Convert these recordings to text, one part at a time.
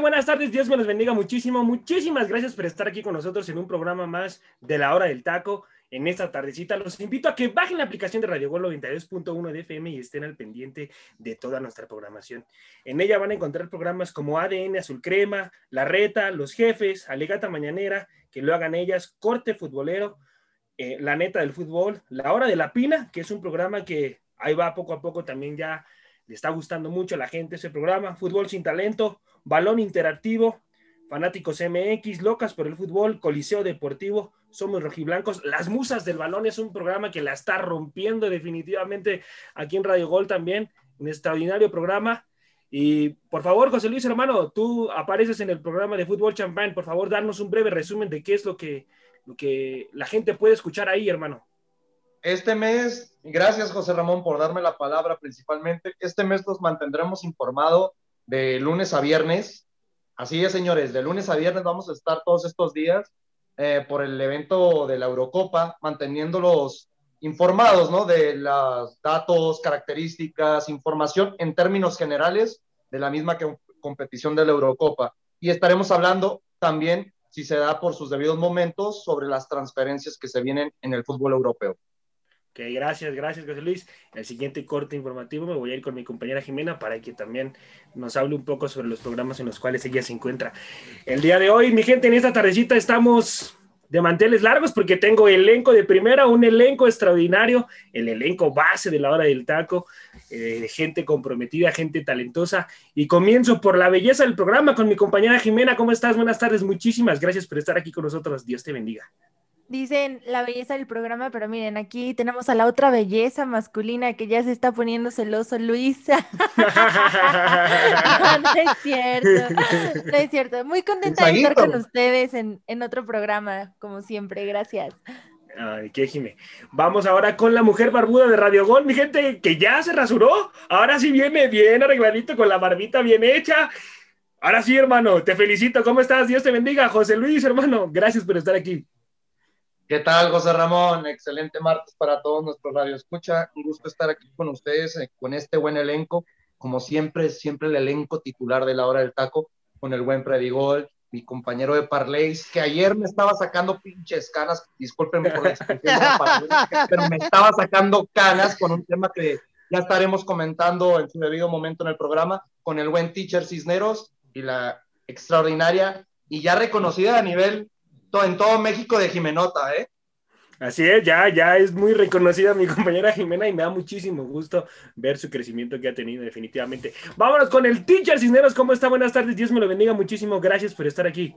Buenas tardes, Dios me los bendiga muchísimo. Muchísimas gracias por estar aquí con nosotros en un programa más de la hora del taco. En esta tardecita los invito a que bajen la aplicación de Radio Gol 92.1 de FM y estén al pendiente de toda nuestra programación. En ella van a encontrar programas como ADN Azul Crema, La Reta, Los Jefes, Alegata Mañanera, que lo hagan ellas, Corte Futbolero, eh, La Neta del Fútbol, La Hora de la Pina, que es un programa que ahí va poco a poco también ya le está gustando mucho a la gente ese programa. Fútbol sin talento, balón interactivo, fanáticos MX, locas por el fútbol, Coliseo Deportivo, somos rojiblancos. Las Musas del Balón es un programa que la está rompiendo definitivamente aquí en Radio Gol también, un extraordinario programa. Y por favor, José Luis, hermano, tú apareces en el programa de Fútbol Champagne. Por favor, darnos un breve resumen de qué es lo que, la gente puede escuchar ahí, hermano. Este mes, gracias José Ramón por darme la palabra principalmente, este mes nos mantendremos informados de lunes a viernes. Así es, señores, de lunes a viernes vamos a estar todos estos días eh, por el evento de la Eurocopa, manteniéndolos informados, ¿no? De los datos, características, información en términos generales de la misma competición de la Eurocopa. Y estaremos hablando también, si se da por sus debidos momentos, sobre las transferencias que se vienen en el fútbol europeo. Ok, gracias, gracias, José Luis. En el siguiente corte informativo me voy a ir con mi compañera Jimena para que también nos hable un poco sobre los programas en los cuales ella se encuentra. El día de hoy, mi gente, en esta tardecita estamos de manteles largos porque tengo elenco de primera, un elenco extraordinario, el elenco base de la hora del taco, eh, gente comprometida, gente talentosa. Y comienzo por la belleza del programa con mi compañera Jimena. ¿Cómo estás? Buenas tardes, muchísimas gracias por estar aquí con nosotros. Dios te bendiga dicen la belleza del programa, pero miren, aquí tenemos a la otra belleza masculina que ya se está poniendo celoso, Luisa. no, es cierto, no es cierto. Muy contenta de estar con ustedes en, en otro programa, como siempre, gracias. Ay, qué Jime. Vamos ahora con la mujer barbuda de Radio Gol, mi gente, que ya se rasuró. Ahora sí viene bien arregladito con la barbita bien hecha. Ahora sí, hermano, te felicito. ¿Cómo estás? Dios te bendiga. José Luis, hermano, gracias por estar aquí. ¿Qué tal, José Ramón? Excelente martes para todos nuestros Radio Escucha. Un gusto estar aquí con ustedes, eh, con este buen elenco. Como siempre, siempre el elenco titular de la hora del taco, con el buen Predigol, mi compañero de Parleys, que ayer me estaba sacando pinches canas, discúlpenme por la expresión, pero me estaba sacando canas con un tema que ya estaremos comentando en su debido momento en el programa, con el buen teacher Cisneros y la extraordinaria y ya reconocida a nivel en todo México de Jimenota, ¿eh? Así es, ya, ya es muy reconocida mi compañera Jimena y me da muchísimo gusto ver su crecimiento que ha tenido definitivamente. Vámonos con el teacher Cisneros, ¿cómo está? Buenas tardes, Dios me lo bendiga muchísimo, gracias por estar aquí.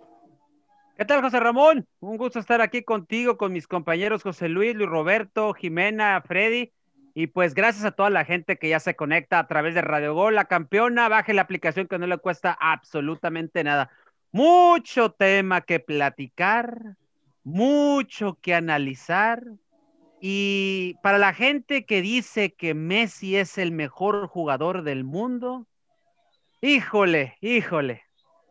¿Qué tal, José Ramón? Un gusto estar aquí contigo, con mis compañeros José Luis, Luis Roberto, Jimena, Freddy. Y pues gracias a toda la gente que ya se conecta a través de Radio Gol, la campeona, baje la aplicación que no le cuesta absolutamente nada mucho tema que platicar, mucho que analizar. Y para la gente que dice que Messi es el mejor jugador del mundo, híjole, híjole,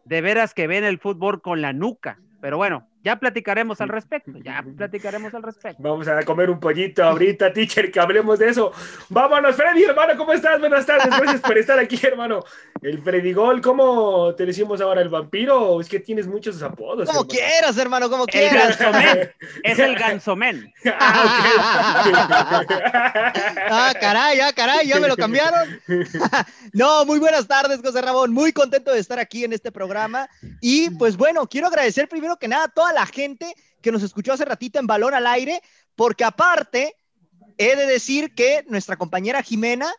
de veras que ven el fútbol con la nuca. Pero bueno, ya platicaremos al respecto, ya platicaremos al respecto. Vamos a comer un pollito ahorita, teacher, que hablemos de eso. Vámonos, Freddy, hermano, ¿cómo estás? Buenas tardes, gracias por estar aquí, hermano. El Freddy Gol, ¿cómo te decimos ahora el vampiro? Es que tienes muchos apodos. Como quieras, hermano, como quieras. El gansomen, es el gansomen. Ah, ah, caray, ah, caray, ya me lo cambiaron. no, muy buenas tardes, José Ramón, muy contento de estar aquí en este programa. Y pues bueno, quiero agradecer primero que nada a toda la gente que nos escuchó hace ratito en Balón al Aire, porque aparte, he de decir que nuestra compañera Jimena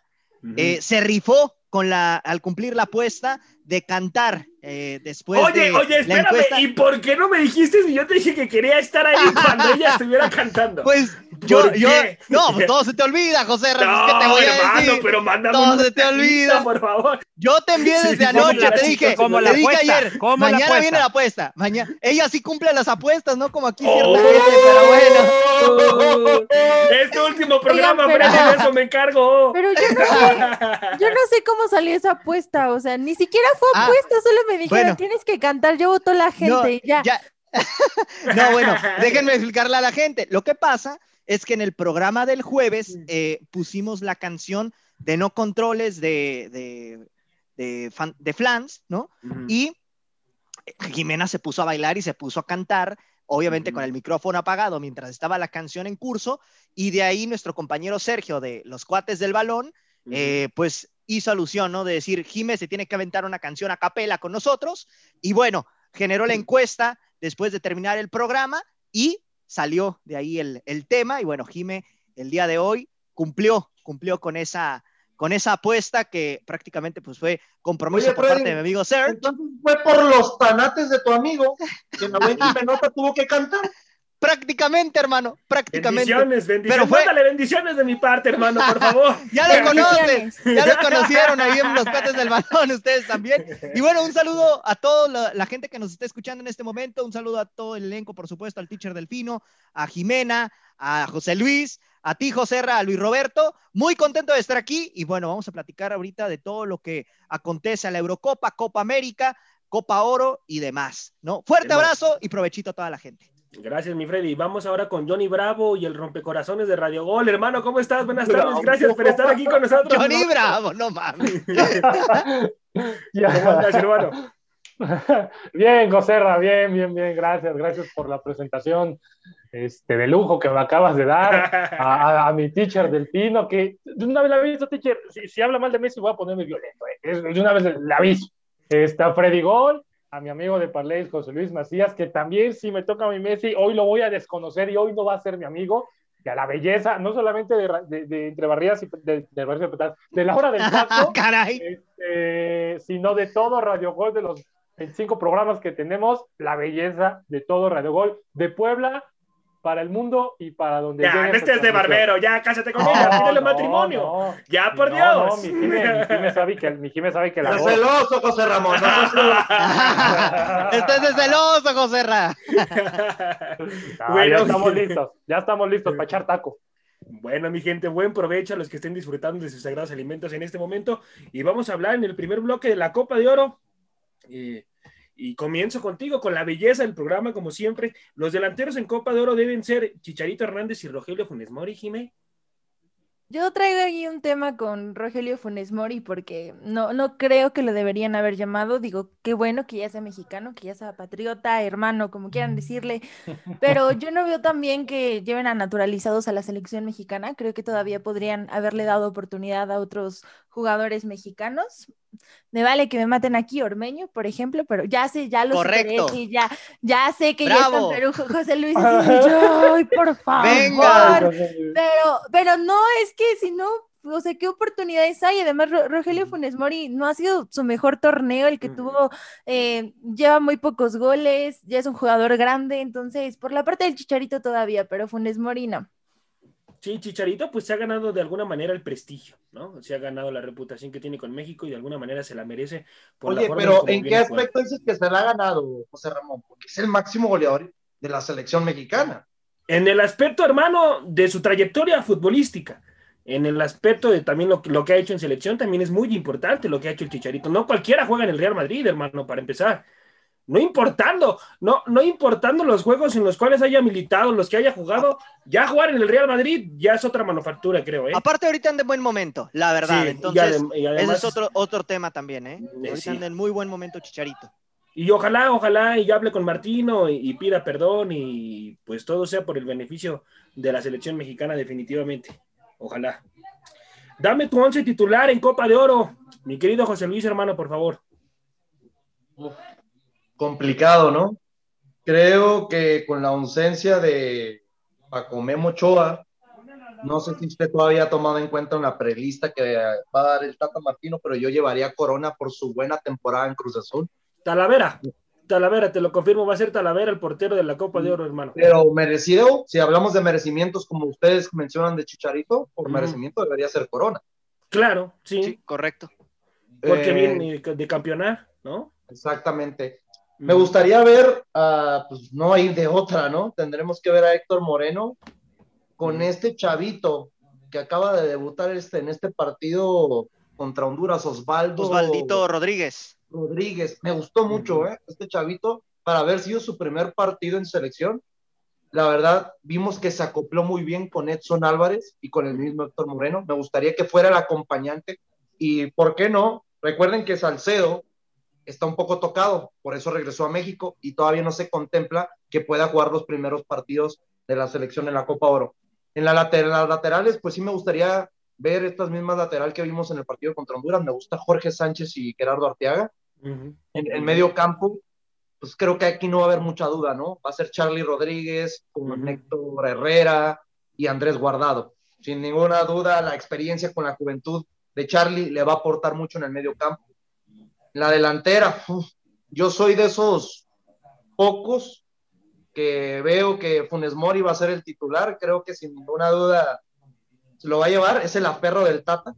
eh, se rifó con la, al cumplir la apuesta de cantar eh, después oye, Oye, espérame, ¿y por qué no me dijiste si yo te dije que quería estar ahí cuando ella estuviera cantando? Pues yo, yo, no, pues todo se te olvida, José Ramos, no, te voy a decir? pero mándame todo se te olvida, por favor. Yo te envié desde anoche, te dije, como la dije ayer, mañana viene la apuesta, mañana, ella sí cumple las apuestas, ¿no? Como aquí cierta oh, gente, pero bueno. Este último programa, pero, eso me encargo. Pero yo no, sé, yo no sé cómo salió esa apuesta, o sea, ni siquiera fue ah, apuesta, solo me dijeron, tienes que cantar, yo voto la gente, ya. ya. no, bueno, déjenme explicarle a la gente. Lo que pasa es que en el programa del jueves eh, pusimos la canción de No Controles de, de, de Flans, ¿no? Y Jimena se puso a bailar y se puso a cantar, obviamente con el micrófono apagado mientras estaba la canción en curso, y de ahí nuestro compañero Sergio de Los Cuates del Balón, eh, pues hizo alusión, ¿no? De decir, Jiménez se tiene que aventar una canción a capela con nosotros, y bueno, generó la encuesta después de terminar el programa y salió de ahí el, el tema, y bueno, Jimé el día de hoy cumplió, cumplió con esa, con esa apuesta que prácticamente pues fue compromiso por parte de mi amigo Ser. Entonces fue por los tanates de tu amigo que la buena Menota tuvo que cantar. Prácticamente, hermano, prácticamente. Bendiciones, bendiciones. Pero fue... bendiciones de mi parte, hermano, por favor. ya lo conocen, ya lo conocieron ahí en los pates del balón, ustedes también. Y bueno, un saludo a toda la, la, gente que nos está escuchando en este momento, un saludo a todo el elenco, por supuesto, al teacher Delfino, a Jimena, a José Luis, a ti, José a Luis Roberto. Muy contento de estar aquí y bueno, vamos a platicar ahorita de todo lo que acontece a la Eurocopa, Copa América, Copa Oro y demás, ¿no? Fuerte abrazo y provechito a toda la gente. Gracias, mi Freddy. Vamos ahora con Johnny Bravo y el rompecorazones de Radio Gol. Hermano, ¿cómo estás? Buenas tardes. Gracias por estar aquí con nosotros. Johnny Bravo, no mames. ya. ¿Cómo hermano? Bien, Joserra, bien, bien, bien. Gracias, gracias por la presentación este, de lujo que me acabas de dar, a, mi teacher del Pino, que de una vez le aviso, teacher, si, habla mal de Messi voy a ponerme violento, eh. de una vez le, aviso. Está Freddy Gol, a mi amigo de Parley, José Luis Macías, que también si me toca a mi Messi, hoy lo voy a desconocer y hoy no va a ser mi amigo, y a la belleza, no solamente de, de, entre barridas y de, de, la hora del plato, este, sino de todo Radio Gol, de los 25 programas que tenemos, la belleza de todo Radio Gol, de Puebla para el mundo y para donde Ya, este es de barbero, ya, cállate con ella, pídele matrimonio. ya, por Dios. No, mi Jimé, sabe que, mi sabe que la Es celoso, José Ramón. Este es celoso, José Ramón. bueno, ya estamos listos, ya estamos listos para echar taco. Bueno, mi gente, buen provecho a los que estén disfrutando de sus sagrados alimentos en este momento. Y vamos a hablar en el primer bloque de la Copa de Oro. Eh, y comienzo contigo con la belleza del programa, como siempre. Los delanteros en Copa de Oro deben ser Chicharito Hernández y Rogelio Funes Mori, Jimé. Yo traigo ahí un tema con Rogelio Funes Mori porque no, no creo que lo deberían haber llamado. Digo, qué bueno que ya sea mexicano, que ya sea patriota, hermano, como quieran decirle. Pero yo no veo también que lleven a naturalizados a la selección mexicana. Creo que todavía podrían haberle dado oportunidad a otros jugadores mexicanos. Me vale que me maten aquí, Ormeño, por ejemplo, pero ya sé, ya lo Correcto. Superé, ya, ya sé que ya está en Perú, José Luis. Ay, por favor. Venga. Pero, pero no, es que si no, o sea, ¿qué oportunidades hay? Además, Rogelio Funes Mori no ha sido su mejor torneo, el que tuvo, eh, lleva muy pocos goles, ya es un jugador grande, entonces, por la parte del Chicharito todavía, pero Funes Mori no. Sí, Chicharito pues se ha ganado de alguna manera el prestigio, ¿no? Se ha ganado la reputación que tiene con México y de alguna manera se la merece. Por Oye, pero ¿en qué aspecto dices que se la ha ganado, José Ramón? Porque es el máximo goleador de la selección mexicana. En el aspecto, hermano, de su trayectoria futbolística. En el aspecto de también lo, lo que ha hecho en selección, también es muy importante lo que ha hecho el Chicharito. No cualquiera juega en el Real Madrid, hermano, para empezar no importando, no, no importando los juegos en los cuales haya militado, los que haya jugado, ya jugar en el Real Madrid ya es otra manufactura, creo. ¿eh? Aparte, ahorita anda en buen momento, la verdad. Entonces, ese es otro, otro tema también, ¿eh? eh ahorita anda en muy buen momento, Chicharito. Y ojalá, ojalá, y hable con Martino y, pida perdón y pues todo sea por el beneficio de la selección mexicana, definitivamente. Ojalá. Dame tu once titular en Copa de Oro, mi querido José Luis, hermano, por favor complicado, ¿no? Creo que con la ausencia de Pacomé Mochoa, no sé si usted todavía ha tomado en cuenta una prelista que va a dar el Tata Martino, pero yo llevaría Corona por su buena temporada en Cruz Azul. Talavera, Talavera, te lo confirmo, va a ser Talavera el portero de la Copa de Oro, hermano. Pero merecido, si hablamos de merecimientos como ustedes mencionan de Chicharito, por merecimiento debería ser Corona. Claro, sí. sí correcto. Porque eh, viene de campeonar, ¿no? Exactamente. Me gustaría ver, pues no hay de otra, ¿no? Tendremos que ver a Héctor Moreno con este chavito que acaba de debutar este, en este partido contra Honduras, Osvaldo. Osvaldito Rodríguez. Rodríguez, me gustó mucho, ¿eh? Este chavito, para haber sido su primer partido en selección. La verdad, vimos que se acopló muy bien con Edson Álvarez y con el mismo Héctor Moreno. Me gustaría que fuera el acompañante y, ¿por qué no? Recuerden que Salcedo está un poco tocado, por eso regresó a México y todavía no se contempla que pueda jugar los primeros partidos de la selección en la Copa Oro. En, la lateral, las laterales, pues sí me gustaría ver estas mismas lateral que vimos en el partido contra Honduras. Me gusta Jorge Sánchez y Gerardo Arteaga. En el medio campo, pues creo que aquí no va a haber mucha duda, ¿no? Va a ser Charlie Rodríguez, con Héctor Herrera y Andrés Guardado. Sin ninguna duda, la experiencia con la juventud de Charlie le va a aportar mucho en el medio campo. La delantera, yo soy de esos pocos que veo que Funes Mori va a ser el titular, creo que sin ninguna duda se lo va a llevar, es el aferro del Tata.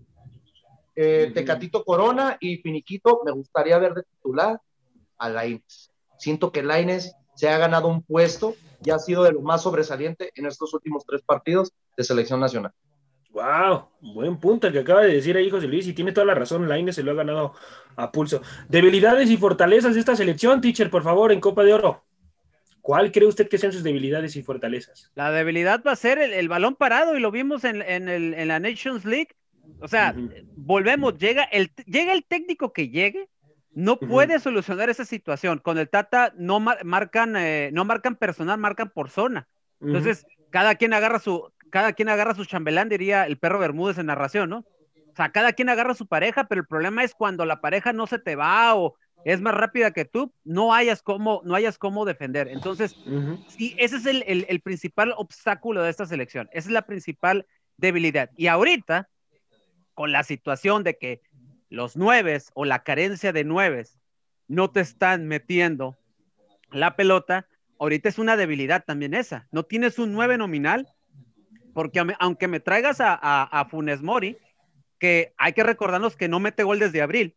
Eh, Tecatito Corona y Finiquito, me gustaría ver de titular a Laines. Siento que Laines se ha ganado un puesto y ha sido de lo más sobresaliente en estos últimos tres partidos de selección nacional. Wow, buen punto el que acaba de decir ahí José Luis y tiene toda la razón, Laines se lo ha ganado a pulso. Debilidades y fortalezas de esta selección, teacher, por favor, en Copa de Oro. ¿Cuál cree usted que sean sus debilidades y fortalezas? La debilidad va a ser el, balón parado y lo vimos en, la Nations League. O sea, volvemos, llega el, llega el técnico que llegue, no puede solucionar esa situación. Con el Tata no marcan, eh, no marcan personal, marcan por zona. Entonces, cada quien agarra su, cada quien agarra su chambelán, diría el perro Bermúdez en narración, ¿no? O sea, cada quien agarra su pareja, pero el problema es cuando la pareja no se te va o es más rápida que tú, no hayas cómo, no hayas cómo defender. Entonces, sí, ese es el, el, principal obstáculo de esta selección. Esa es la principal debilidad. Y ahorita, con la situación de que los nueves o la carencia de nueves no te están metiendo la pelota, ahorita es una debilidad también esa. No tienes un nueve nominal, porque aunque me traigas a, Funes Mori, que hay que recordarnos que no mete gol desde abril,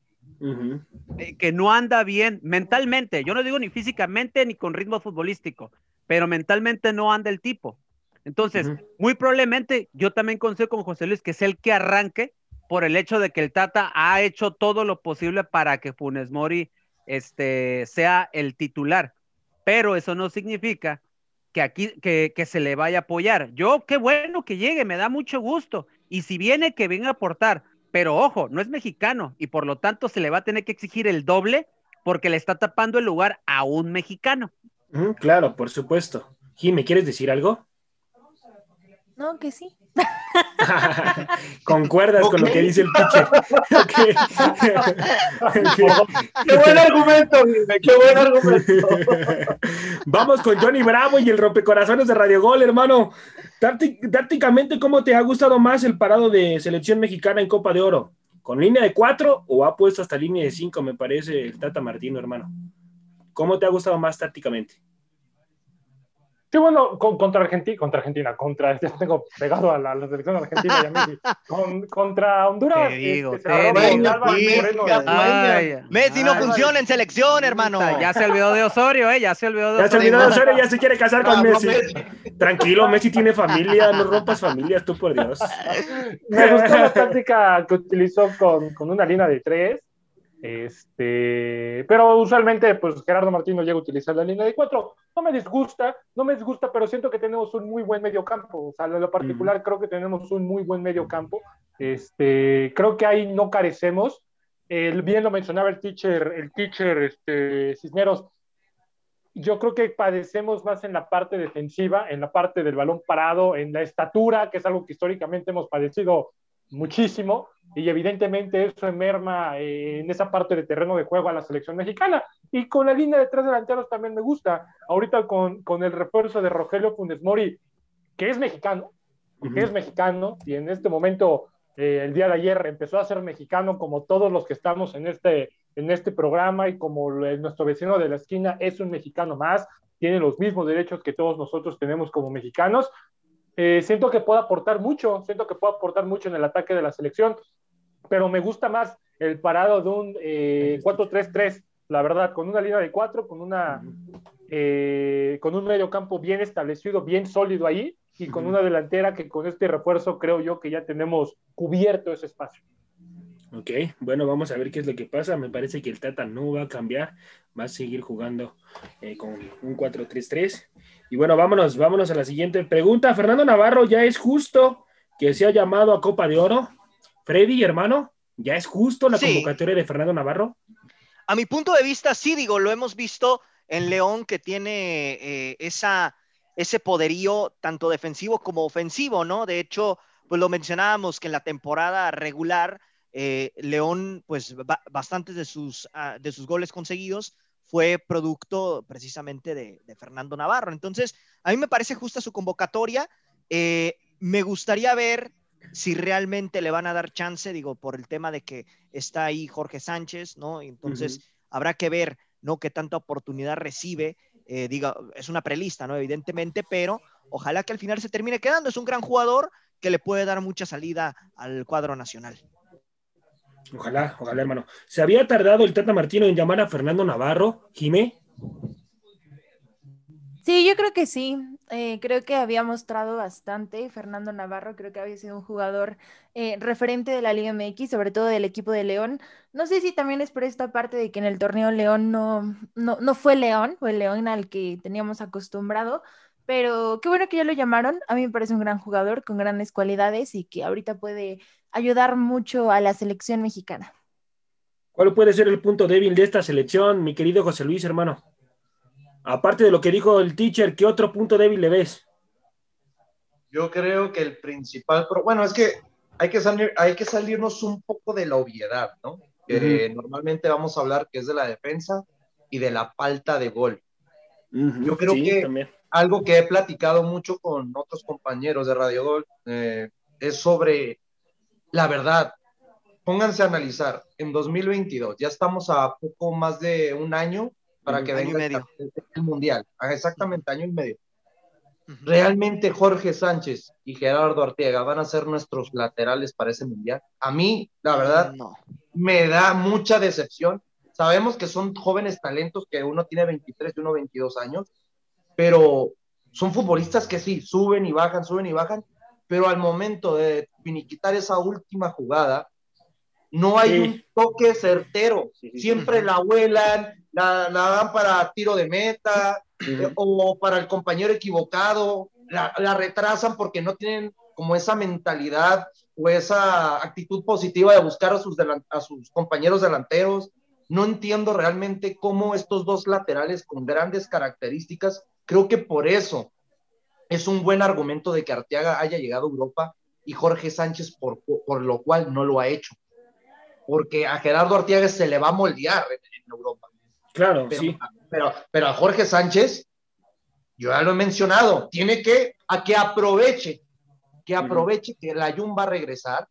eh, que no anda bien mentalmente, yo no digo ni físicamente ni con ritmo futbolístico, pero mentalmente no anda el tipo. Entonces, muy probablemente yo también concedo con José Luis que es el que arranque por el hecho de que el Tata ha hecho todo lo posible para que Funes Mori este, sea el titular, pero eso no significa que aquí, que, que, se le vaya a apoyar. Yo, qué bueno que llegue, me da mucho gusto. Y si viene, que venga a aportar. Pero ojo, no es mexicano y por lo tanto se le va a tener que exigir el doble porque le está tapando el lugar a un mexicano. claro, por supuesto. Jimmy, ¿quieres decir algo? No, que sí. Concuerdas con lo que dice el pitcher. Qué buen argumento, qué buen argumento. Vamos con Johnny Bravo y el rompecorazones de Radio Gol, hermano. Tácticamente, ¿cómo te ha gustado más el parado de selección mexicana en Copa de Oro? ¿Con línea de cuatro o ha puesto hasta línea de cinco, me parece, el Tata Martino, hermano? ¿Cómo te ha gustado más tácticamente? Sí, bueno, contra Argentina, contra Argentina, contra, ya tengo pegado a la, selección argentina y a Messi, contra Honduras. Te digo, este, Messi no funciona en selección, hermano. Ya se olvidó de Osorio, ¿eh? Ya se olvidó de Osorio. Ya se olvidó de Osorio, ya se quiere casar con Messi. Tranquilo, Messi tiene familia, no rompas familias, tú por Dios. Me gustó la táctica que utilizó con, con una línea de tres este, pero usualmente, pues Gerardo Martín no llega a utilizar la línea de cuatro. No me disgusta, no me disgusta, pero siento que tenemos un muy buen medio campo. O sea, en lo particular, creo que tenemos un muy buen medio campo. Este, creo que ahí no carecemos. El, bien lo mencionaba el teacher, el teacher este, Cisneros. Yo creo que padecemos más en la parte defensiva, en la parte del balón parado, en la estatura, que es algo que históricamente hemos padecido muchísimo y evidentemente eso merma eh, en esa parte de terreno de juego a la selección mexicana. Y con la línea de tres delanteros también me gusta. Ahorita con, con el refuerzo de Rogelio Funes Mori, que es mexicano, que es mexicano, y en este momento, eh, el día de ayer, empezó a ser mexicano como todos los que estamos en este, en este programa y como nuestro vecino de la esquina es un mexicano más, tiene los mismos derechos que todos nosotros tenemos como mexicanos. Eh, siento que puede aportar mucho, siento que puede aportar mucho en el ataque de la selección pero me gusta más el parado de un 4-3-3, eh, la verdad, con una línea de 4, con, una, eh, con un medio campo bien establecido, bien sólido ahí, y con una delantera que con este refuerzo creo yo que ya tenemos cubierto ese espacio. Ok, bueno, vamos a ver qué es lo que pasa. Me parece que el Tata no va a cambiar, va a seguir jugando eh, con un 4-3-3. Y bueno, vámonos, vámonos a la siguiente pregunta. Fernando Navarro, ¿ya es justo que se ha llamado a Copa de Oro? Freddy, hermano, ¿Ya es justo la convocatoria de Fernando Navarro? A mi punto de vista, sí, digo, lo hemos visto en León que tiene eh, esa, ese poderío tanto defensivo como ofensivo, ¿no? De hecho, pues lo mencionábamos que en la temporada regular, eh, León, pues bastantes de sus, ah, de sus goles conseguidos fue producto precisamente de, Fernando Navarro. Entonces, a mí me parece justa su convocatoria. Eh, me gustaría ver si realmente le van a dar chance, digo, por el tema de que está ahí Jorge Sánchez, ¿no? Entonces, habrá que ver, ¿no? Qué tanta oportunidad recibe. Eh, diga, es una prelista, ¿no? Evidentemente, pero ojalá que al final se termine quedando. Es un gran jugador que le puede dar mucha salida al cuadro nacional. Ojalá, ojalá, hermano. ¿Se había tardado el Tata Martino en llamar a Fernando Navarro, Jimé? Sí, yo creo que sí. Eh, creo que había mostrado bastante. Fernando Navarro creo que había sido un jugador eh, referente de la Liga MX, sobre todo del equipo de León. No sé si también es por esta parte de que en el torneo León no, no, no fue León, fue León al que teníamos acostumbrado. Pero qué bueno que ya lo llamaron. A mí me parece un gran jugador con grandes cualidades y que ahorita puede ayudar mucho a la selección mexicana. ¿Cuál puede ser el punto débil de esta selección, mi querido José Luis, hermano? Aparte de lo que dijo el teacher, ¿qué otro punto débil le ves? Yo creo que el principal, bueno, es que hay que, salir, hay que salirnos un poco de la obviedad, ¿no? Que normalmente vamos a hablar que es de la defensa y de la falta de gol. Yo creo que algo que he platicado mucho con otros compañeros de Radio Gol eh, es sobre la verdad. Pónganse a analizar, en 2022 ya estamos a poco más de un año para que venga el, mundial. Ah, exactamente, año y medio. ¿Realmente Jorge Sánchez y Gerardo Arteaga van a ser nuestros laterales para ese mundial? A mí, la verdad, me da mucha decepción. Sabemos que son jóvenes talentos, que uno tiene 23 y uno 22 años, pero son futbolistas que sí, suben y bajan, suben y bajan, pero al momento de finiquitar esa última jugada, no hay un toque certero. Siempre la vuelan, la, dan para tiro de meta eh, o para el compañero equivocado, la, retrasan porque no tienen como esa mentalidad o esa actitud positiva de buscar a sus, a sus compañeros delanteros. No entiendo realmente cómo estos dos laterales con grandes características, creo que por eso es un buen argumento de que Arteaga haya llegado a Europa y Jorge Sánchez por, por lo cual no lo ha hecho. Porque a Gerardo Arteaga se le va a moldear en Europa. Claro, pero, sí. Pero, pero a Jorge Sánchez, yo ya lo he mencionado, tiene que, a que aproveche, que aproveche que el Ayun va a regresar,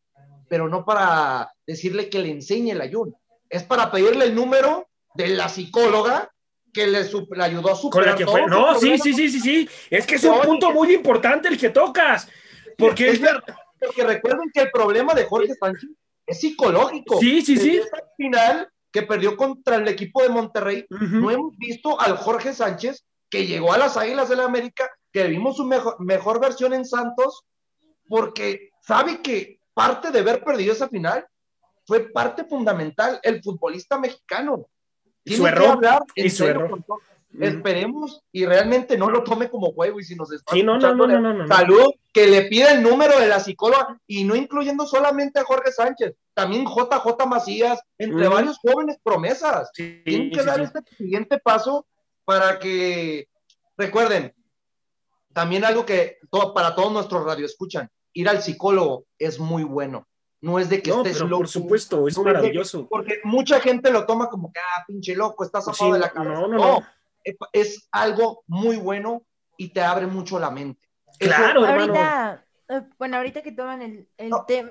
pero no para decirle que le enseñe el Ayun, es para pedirle el número de la psicóloga que le, ayudó a superar que fue, No, sí, sí, sí, sí, sí, es que es un punto muy importante el que tocas, porque es, porque recuerden que el problema de Jorge Sánchez es psicológico. Sí, sí, sí. Al final que perdió contra el equipo de Monterrey, no hemos visto al Jorge Sánchez que llegó a las Águilas de la América, que vimos su mejor, mejor versión en Santos, porque sabe que parte de haber perdido esa final fue parte fundamental el futbolista mexicano. Tiene su error. y su error. Esperemos y realmente no lo tome como juego y si nos está sí, no, no, no, salud, que le pida el número de la psicóloga y no incluyendo solamente a Jorge Sánchez, también JJ Macías, entre varios jóvenes promesas. Tienen que dar este siguiente paso para que, recuerden, también algo que para todos nuestros radioescuchan, ir al psicólogo es muy bueno. No es de que estés loco. Por supuesto, es maravilloso. porque mucha gente lo toma como que, ah, pinche loco, estás zafado de la cabeza. No, no, no es algo muy bueno y te abre mucho la mente. Claro, ahorita, eh, bueno, ahorita que toman el,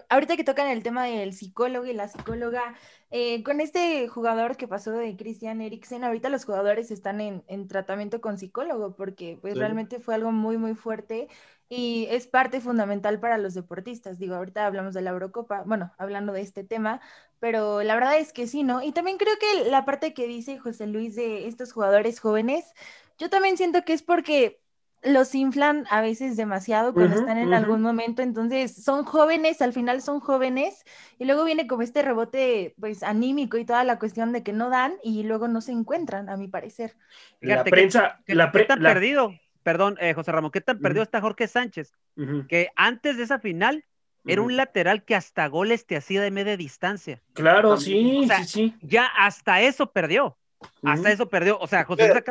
ahorita que tocan el tema del psicólogo y la psicóloga, eh, con este jugador que pasó de Christian Eriksen, ahorita los jugadores están en, en tratamiento con psicólogo porque pues realmente fue algo muy, muy fuerte y es parte fundamental para los deportistas. Digo, ahorita hablamos de la Eurocopa, bueno, hablando de este tema, pero la verdad es que sí, ¿no? Y también creo que la parte que dice José Luis de estos jugadores jóvenes, yo también siento que es porque los inflan a veces demasiado cuando están en algún momento, entonces son jóvenes, al final son jóvenes, y luego viene como este rebote pues anímico y toda la cuestión de que no dan y luego no se encuentran, a mi parecer. La prensa, la pre perdido? Perdón, eh, José Ramón, ¿qué tan perdido está Jorge Sánchez? Que antes de esa final era un lateral que hasta goles te hacía de media distancia. Claro, sí, sí, sí. Ya hasta eso perdió. Hasta eso perdió. O sea, José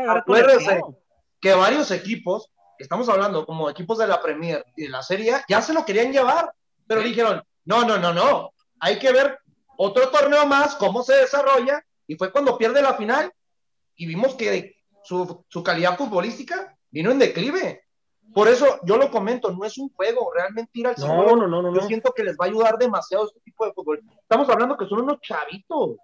que varios equipos, estamos hablando como equipos de la Premier y de la Serie, ya se lo querían llevar, pero dijeron, no, no, no, no, hay que ver otro torneo más, cómo se desarrolla, y fue cuando pierde la final, y vimos que su, su calidad futbolística vino en declive. Por eso yo lo comento, no es un juego, realmente ir al no, no, no, no, yo siento que les va a ayudar demasiado este tipo de fútbol. Estamos hablando que son unos chavitos.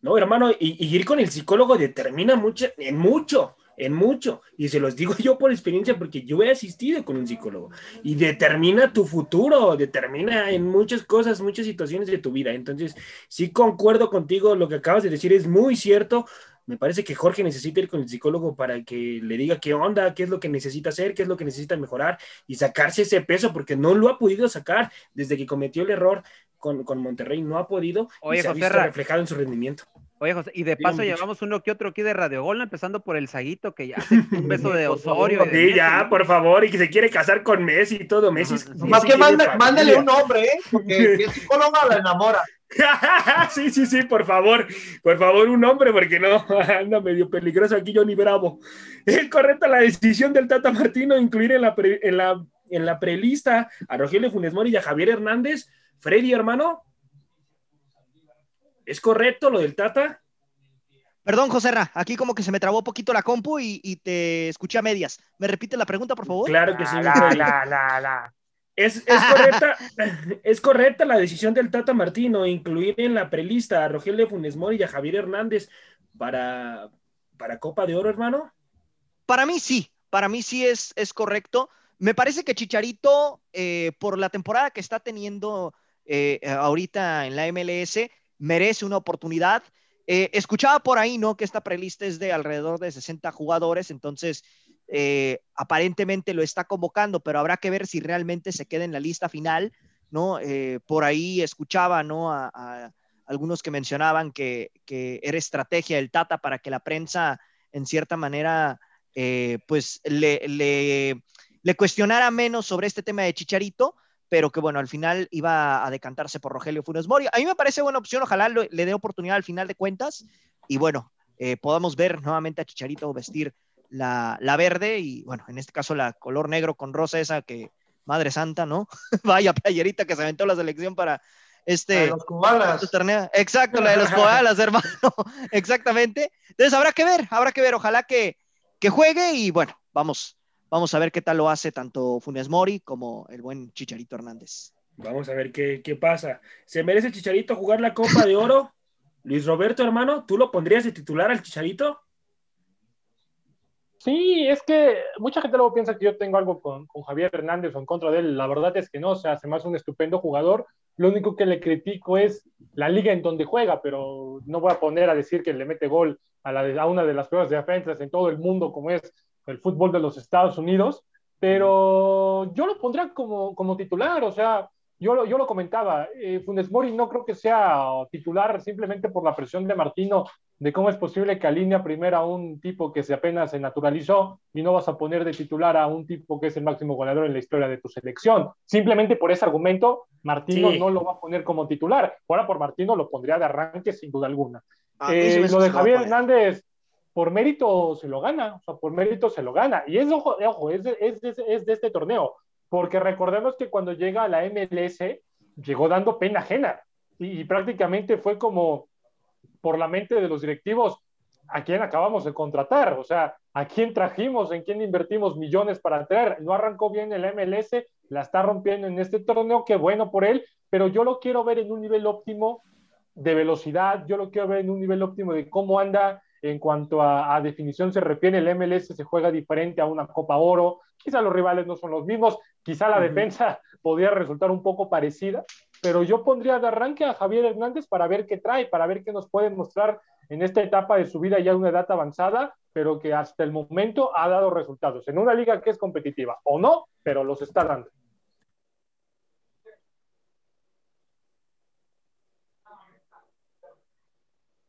No, hermano, y, ir con el psicólogo determina mucho, en mucho, en mucho. Y se los digo yo por experiencia porque yo he asistido con un psicólogo. Y determina tu futuro, determina en muchas cosas, muchas situaciones de tu vida. Entonces, sí concuerdo contigo, lo que acabas de decir es muy cierto. Me parece que Jorge necesita ir con el psicólogo para que le diga qué onda, qué es lo que necesita hacer, qué es lo que necesita mejorar y sacarse ese peso porque no lo ha podido sacar desde que cometió el error con, con Monterrey, no ha podido Oye, y se ha visto reflejado en su rendimiento. Oye, José, y de paso llevamos uno que otro aquí de Radio Gol, empezando por el Saguito, que ya hace un beso de Osorio. sí, ya, por favor, y que se quiere casar con Messi y todo. Messi. Más que mándale un nombre, ¿eh? Porque si es psicólogo la enamora. sí, sí, sí, por favor, por favor, un hombre, porque no, anda medio peligroso aquí Johnny Bravo. Es correcta la decisión del Tata Martino incluir en la, en la, en la prelista a Rogelio Funes Mori y a Javier Hernández. Freddy, hermano, ¿es correcto lo del Tata? Perdón, José Ra, aquí como que se me trabó un poquito la compu y, te escuché a medias. ¿Me repite la pregunta, por favor? Claro que sí. La, la, la, es, correcta, es correcta la decisión del Tata Martino incluir en la prelista a Rogelio Funes Mori y a Javier Hernández para, para Copa de Oro, hermano. Para mí sí, para mí sí es, es correcto. Me parece que Chicharito, eh, por la temporada que está teniendo eh, ahorita en la MLS, merece una oportunidad. Eh, escuchaba por ahí, ¿no? Que esta prelista es de alrededor de 60 jugadores, entonces eh, aparentemente lo está convocando, pero habrá que ver si realmente se queda en la lista final, ¿no? Eh, por ahí escuchaba, ¿no? A, algunos que mencionaban que, era estrategia del Tata para que la prensa, en cierta manera, eh, pues le, le, cuestionara menos sobre este tema de Chicharito, pero que bueno, al final iba a decantarse por Rogelio Funes Mori. A mí me parece buena opción, ojalá le dé oportunidad al final de cuentas y bueno, podamos ver nuevamente a Chicharito vestir la, la, verde y, bueno, en este caso la color negro con rosa esa que, madre santa, ¿no? Vaya playerita que se aventó la selección para este... los cubalas. Exacto, la de los cubalas, hermano. Exactamente. Entonces habrá que ver, habrá que ver, ojalá que, que juegue y bueno, vamos, vamos a ver qué tal lo hace tanto Funes Mori como el buen Chicharito Hernández. Vamos a ver qué, qué pasa. ¿Se merece Chicharito jugar la Copa de Oro? Luis Roberto, hermano, ¿tú lo pondrías de titular al Chicharito? Sí, es que mucha gente luego piensa que yo tengo algo con, Javier Hernández o en contra de él. La verdad es que no, o sea, hace más un estupendo jugador. Lo único que le critico es la liga en donde juega, pero no voy a poner a decir que le mete gol a, una de las peores defensas en todo el mundo, como es el fútbol de los Estados Unidos. Pero yo lo pondría como, titular, o sea, yo lo comentaba, eh, Funes Mori no creo que sea titular simplemente por la presión de Martino de cómo es posible que alinea primero a un tipo que se apenas se naturalizó y no vas a poner de titular a un tipo que es el máximo goleador en la historia de tu selección. Simplemente por ese argumento, Martino no lo va a poner como titular. Ahora por Martino lo pondría de arranque sin duda alguna. Eh, lo de Javier Hernández, por mérito se lo gana, o sea, por mérito se lo gana. Y es, ojo, ojo es, de, es, es de este torneo, porque recordemos que cuando llega a la MLS, llegó dando pena ajena y prácticamente fue como por la mente de los directivos a quién acabamos de contratar, o sea, a quién trajimos, en quién invertimos millones para traer. No arrancó bien el MLS, la está rompiendo en este torneo, qué bueno por él, pero yo lo quiero ver en un nivel óptimo de velocidad, yo lo quiero ver en un nivel óptimo de cómo anda en cuanto a, definición se refiere, el MLS se juega diferente a una Copa Oro, quizá los rivales no son los mismos, quizá la defensa podría resultar un poco parecida, pero yo pondría de arranque a Javier Hernández para ver qué trae, para ver qué nos puede mostrar en esta etapa de su vida ya una edad avanzada, pero que hasta el momento ha dado resultados en una liga que es competitiva, o no, pero los está dando.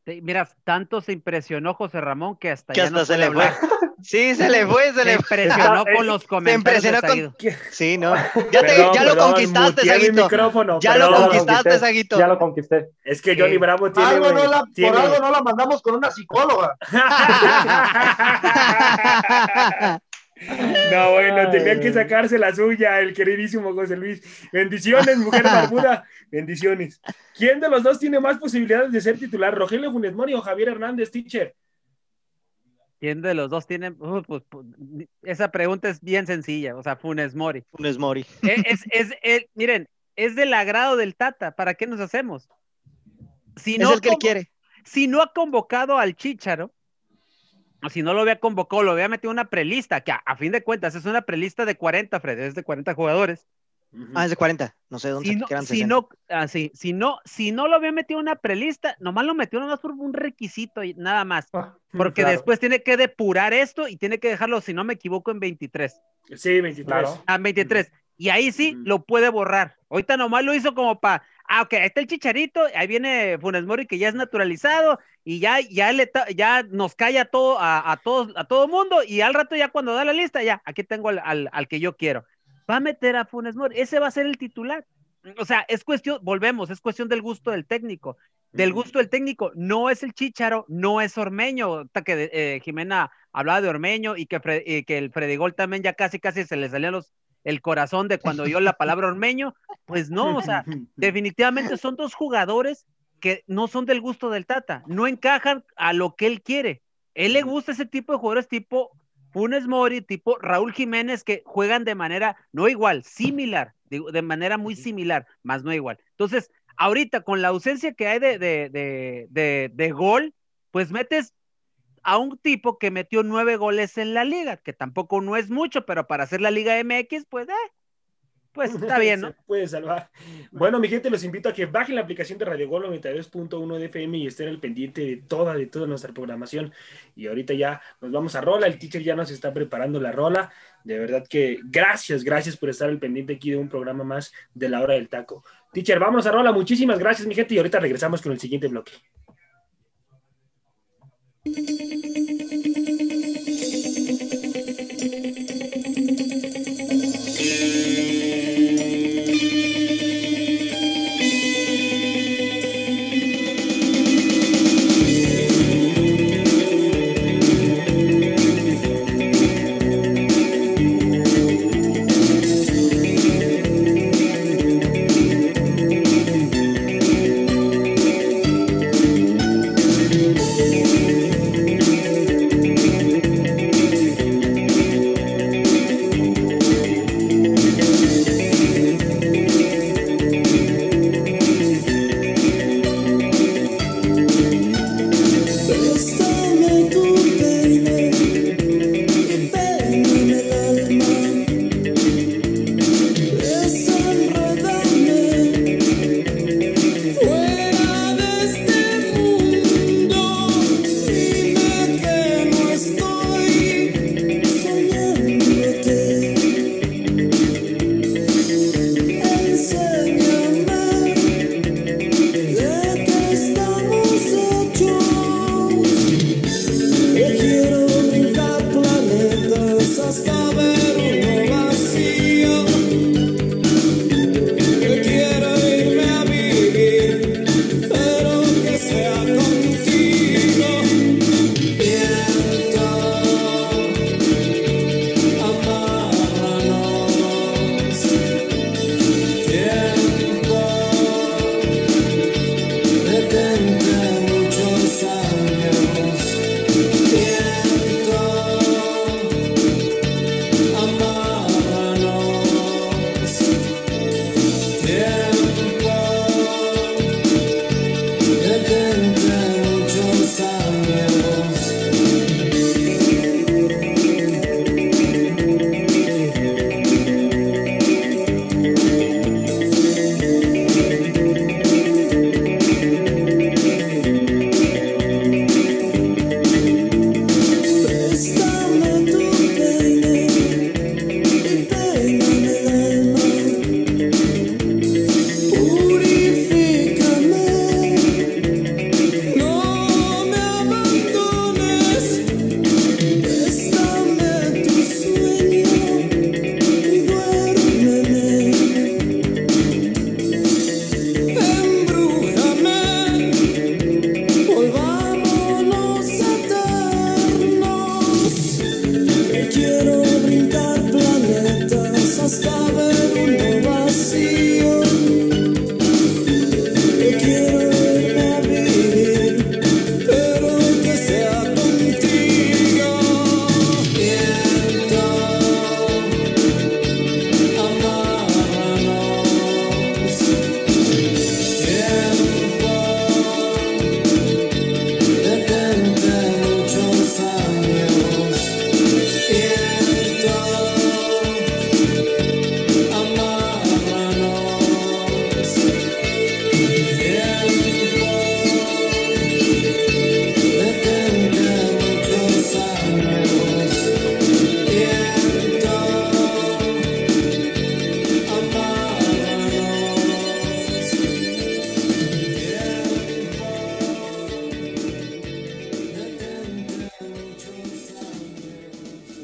Mira, tanto se impresionó José Ramón que hasta, que ya hasta no se le fue. Sí, se le fue, se, Se le impresionó con los Se comentarios. impresionó de con... Sí, no. Ya, te- Perdón, ya lo perdón, conquistaste, Saguito. Ya perdón. lo conquistaste, Saguito. Ya lo conquisté. Es que Johnny. Bravo Por tiene. algo, no la, tiene- por algo no la mandamos con una psicóloga. No, bueno, tenía que sacarse la suya, el queridísimo José Luis. Bendiciones, mujer barbuda. Bendiciones. ¿Quién de los dos tiene más posibilidades de ser titular? ¿Rogelio Funes Mori o Javier Hernández, teacher? ¿Quién de los dos tiene? Uh, pues, pues, esa pregunta es bien sencilla, o sea, Funes Mori. Funes Mori. Eh, Es, es, es- miren, es del agrado del Tata, ¿para qué nos hacemos? Si Es el que él quiere. si no ha convocado al Chícharo, o si no lo había convocado, lo había metido en una prelista, que a, a fin de cuentas es una prelista de 40, Fred, es de 40 jugadores. Ah, es de 40. No sé dónde Si no, quedan si, 60. no, ah, sí, si, no, si no lo había metido en una prelista, nomás lo metió nomás por un requisito y nada más. Porque Claro. después tiene que depurar esto y tiene que dejarlo, si no me equivoco, en 23. Sí, 23. Claro. A 23. Y ahí sí lo puede borrar. Ahorita nomás lo hizo como para, ah, ok, ahí está el chicharito, ahí viene Funes Mori que ya es naturalizado y ya, ya, le ya nos calla todo, a, a todos, a todo mundo y al rato ya cuando da la lista, ya, aquí tengo al, al- al que yo quiero. Va a meter a Funes Mori, ese va a ser el titular. O sea, es cuestión, volvemos, es cuestión del gusto del técnico. Del gusto del técnico, no es el Chicharo, no es Ormeño. Que eh, Jimena hablaba de Ormeño y que, Fre- y que el Fredigol también ya casi casi se le salía los, el corazón de cuando oyó la palabra Ormeño. Pues no, o sea, definitivamente son dos jugadores que no son del gusto del Tata, no encajan a lo que él quiere. Él le gusta ese tipo de jugadores tipo Funes Mori, tipo Raúl Jiménez, que juegan de manera no igual, similar, digo, de manera muy similar, más no igual. Entonces, ahorita con la ausencia que hay de, de, de, de, de gol, pues metes a un tipo que metió nueve goles en la liga, que tampoco no es mucho, pero para hacer la Liga MX, pues, eh, pues está bien, ¿no? Se puede salvar. Bueno, mi gente, los invito a que bajen la aplicación de Radio Gol 92.1 de FM y estén al pendiente de toda, de toda nuestra programación. Y ahorita ya nos vamos a rola. El teacher ya nos está preparando la rola. De verdad que gracias, gracias por estar al pendiente aquí de un programa más de la hora del taco. Teacher, vamos a rola. Muchísimas gracias, mi gente. Y ahorita regresamos con el siguiente bloque.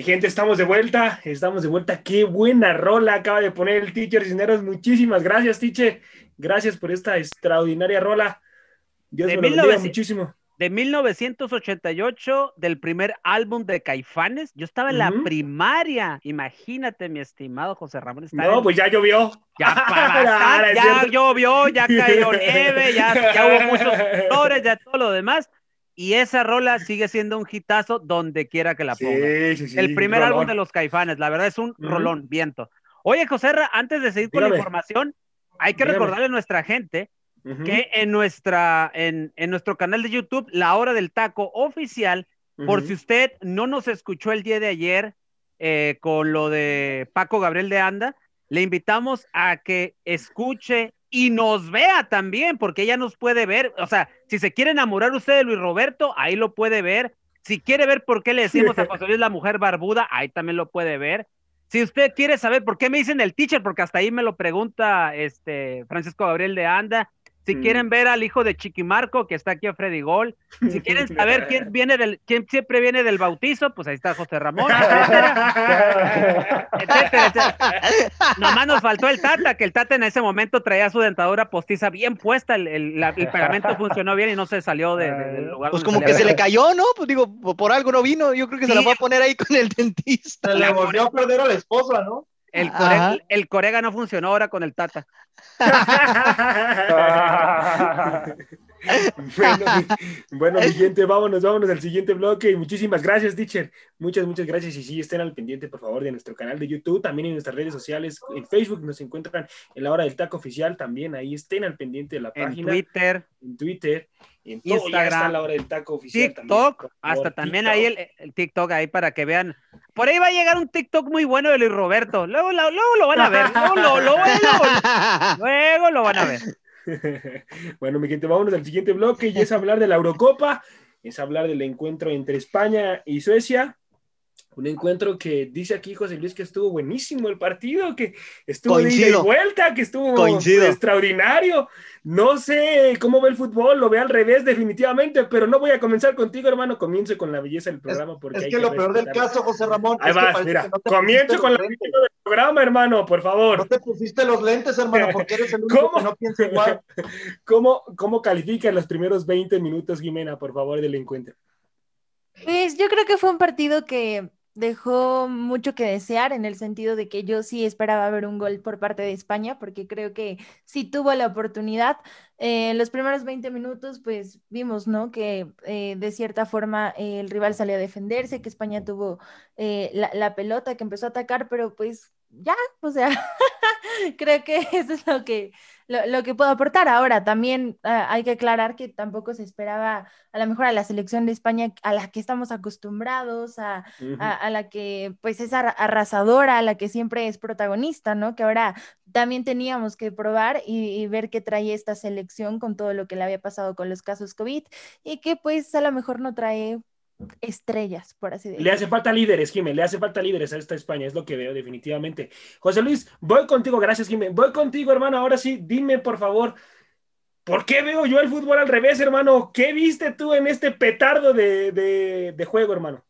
Gente, estamos de vuelta, estamos de vuelta. Qué buena rola acaba de poner el teacher Cisneros. Muchísimas gracias, teacher. Gracias por esta extraordinaria rola. Dios me lo bendiga muchísimo. De 1988, del primer álbum de Caifanes. Yo estaba en la primaria. Imagínate, mi estimado José Ramón. No, pues ya llovió. Ya, para ya llovió, ya cayó nieve, ya, ya hubo muchos flores, ya todo lo demás y esa rola sigue siendo un hitazo donde quiera que la ponga. el primer álbum de los Caifanes, la verdad es un rolón, viento. Oye, José, antes de seguir con la información, hay que recordarle a nuestra gente que en, nuestra, en, nuestro canal de YouTube, La Hora del Taco Oficial, por si usted no nos escuchó el día de ayer eh, con lo de Paco Gabriel de Anda, le invitamos a que escuche y nos vea también, porque ella nos puede ver. O sea, si se quiere enamorar usted de Luis Roberto, ahí lo puede ver. Si quiere ver por qué le decimos a José Luis la mujer barbuda, ahí también lo puede ver. Si usted quiere saber por qué me dicen el teacher, porque hasta ahí me lo pregunta este Francisco Gabriel de Anda, si mm. quieren ver al hijo de Chiquimarco, que está aquí a Freddy Gol, si quieren saber quién viene del, quién siempre viene del bautizo, pues ahí está José Ramón, etcétera, etcétera, Nomás nos faltó el Tata, que el Tata en ese momento traía su dentadura postiza bien puesta, el, el, pegamento funcionó bien y no se salió del lugar. Pues como que se le cayó, ¿no? Pues digo, por algo no vino, yo creo que se la va a poner ahí con el dentista. Se le volvió a perder a la esposa, ¿no? El, el, corega no funcionó ahora con el Tata. bueno, mi gente, vámonos, vámonos al siguiente bloque. Y muchísimas gracias, teacher. Muchas, muchas gracias. Y sí, estén al pendiente, por favor, de nuestro canal de YouTube, también en nuestras redes sociales. En Facebook nos encuentran en la hora del taco oficial. También ahí estén al pendiente de la página. En Twitter. En Twitter. En Instagram. la hora del taco oficial. TikTok. hasta también ahí el, TikTok, ahí para que vean. Por ahí va a llegar un TikTok muy bueno de Luis Roberto. Luego, luego, lo van a ver. Luego, luego lo van a ver. bueno, mi gente, vámonos al siguiente bloque y es hablar de la Eurocopa, es hablar del encuentro entre España y Suecia. Un encuentro que dice aquí José Luis que estuvo buenísimo el partido, que estuvo de vuelta, que estuvo extraordinario. No sé cómo ve el fútbol, lo ve al revés definitivamente, pero no voy a comenzar contigo, hermano. Comienzo con la belleza del programa. Porque es que, lo peor del caso, José Ramón. Ahí vas, mira. comienzo con la belleza del programa, hermano, por favor. No te pusiste los lentes, hermano, porque eres el único que no piensa igual. ¿Cómo, ¿Cómo califican los primeros 20 minutos, Jimena, por favor, del encuentro? Pues yo creo que fue un partido que dejó mucho que desear en el sentido de que yo sí esperaba ver un gol por parte de España, porque creo que sí tuvo la oportunidad. en los primeros 20 minutos, pues vimos, ¿no? Que eh, de cierta forma el rival salió a defenderse, que España tuvo eh, la, la, pelota, que empezó a atacar, pero pues ya, o sea, creo que eso es lo que, lo, que puedo aportar. Ahora, también ah, hay que aclarar que tampoco se esperaba a lo mejor a la selección de España a la que estamos acostumbrados, a, a, la que pues es arrasadora, a la que siempre es protagonista, ¿no? Que ahora también teníamos que probar y, y ver qué trae esta selección con todo lo que le había pasado con los casos COVID y que pues a lo mejor no trae estrellas, por así decirlo. Le hace falta líderes, Jiménez, le hace falta líderes a esta España, es lo que veo definitivamente. José Luis, voy contigo, gracias Jiménez, voy contigo hermano, ahora sí, dime por favor, ¿por qué veo yo el fútbol al revés, hermano? ¿Qué viste tú en este petardo de, juego, hermano?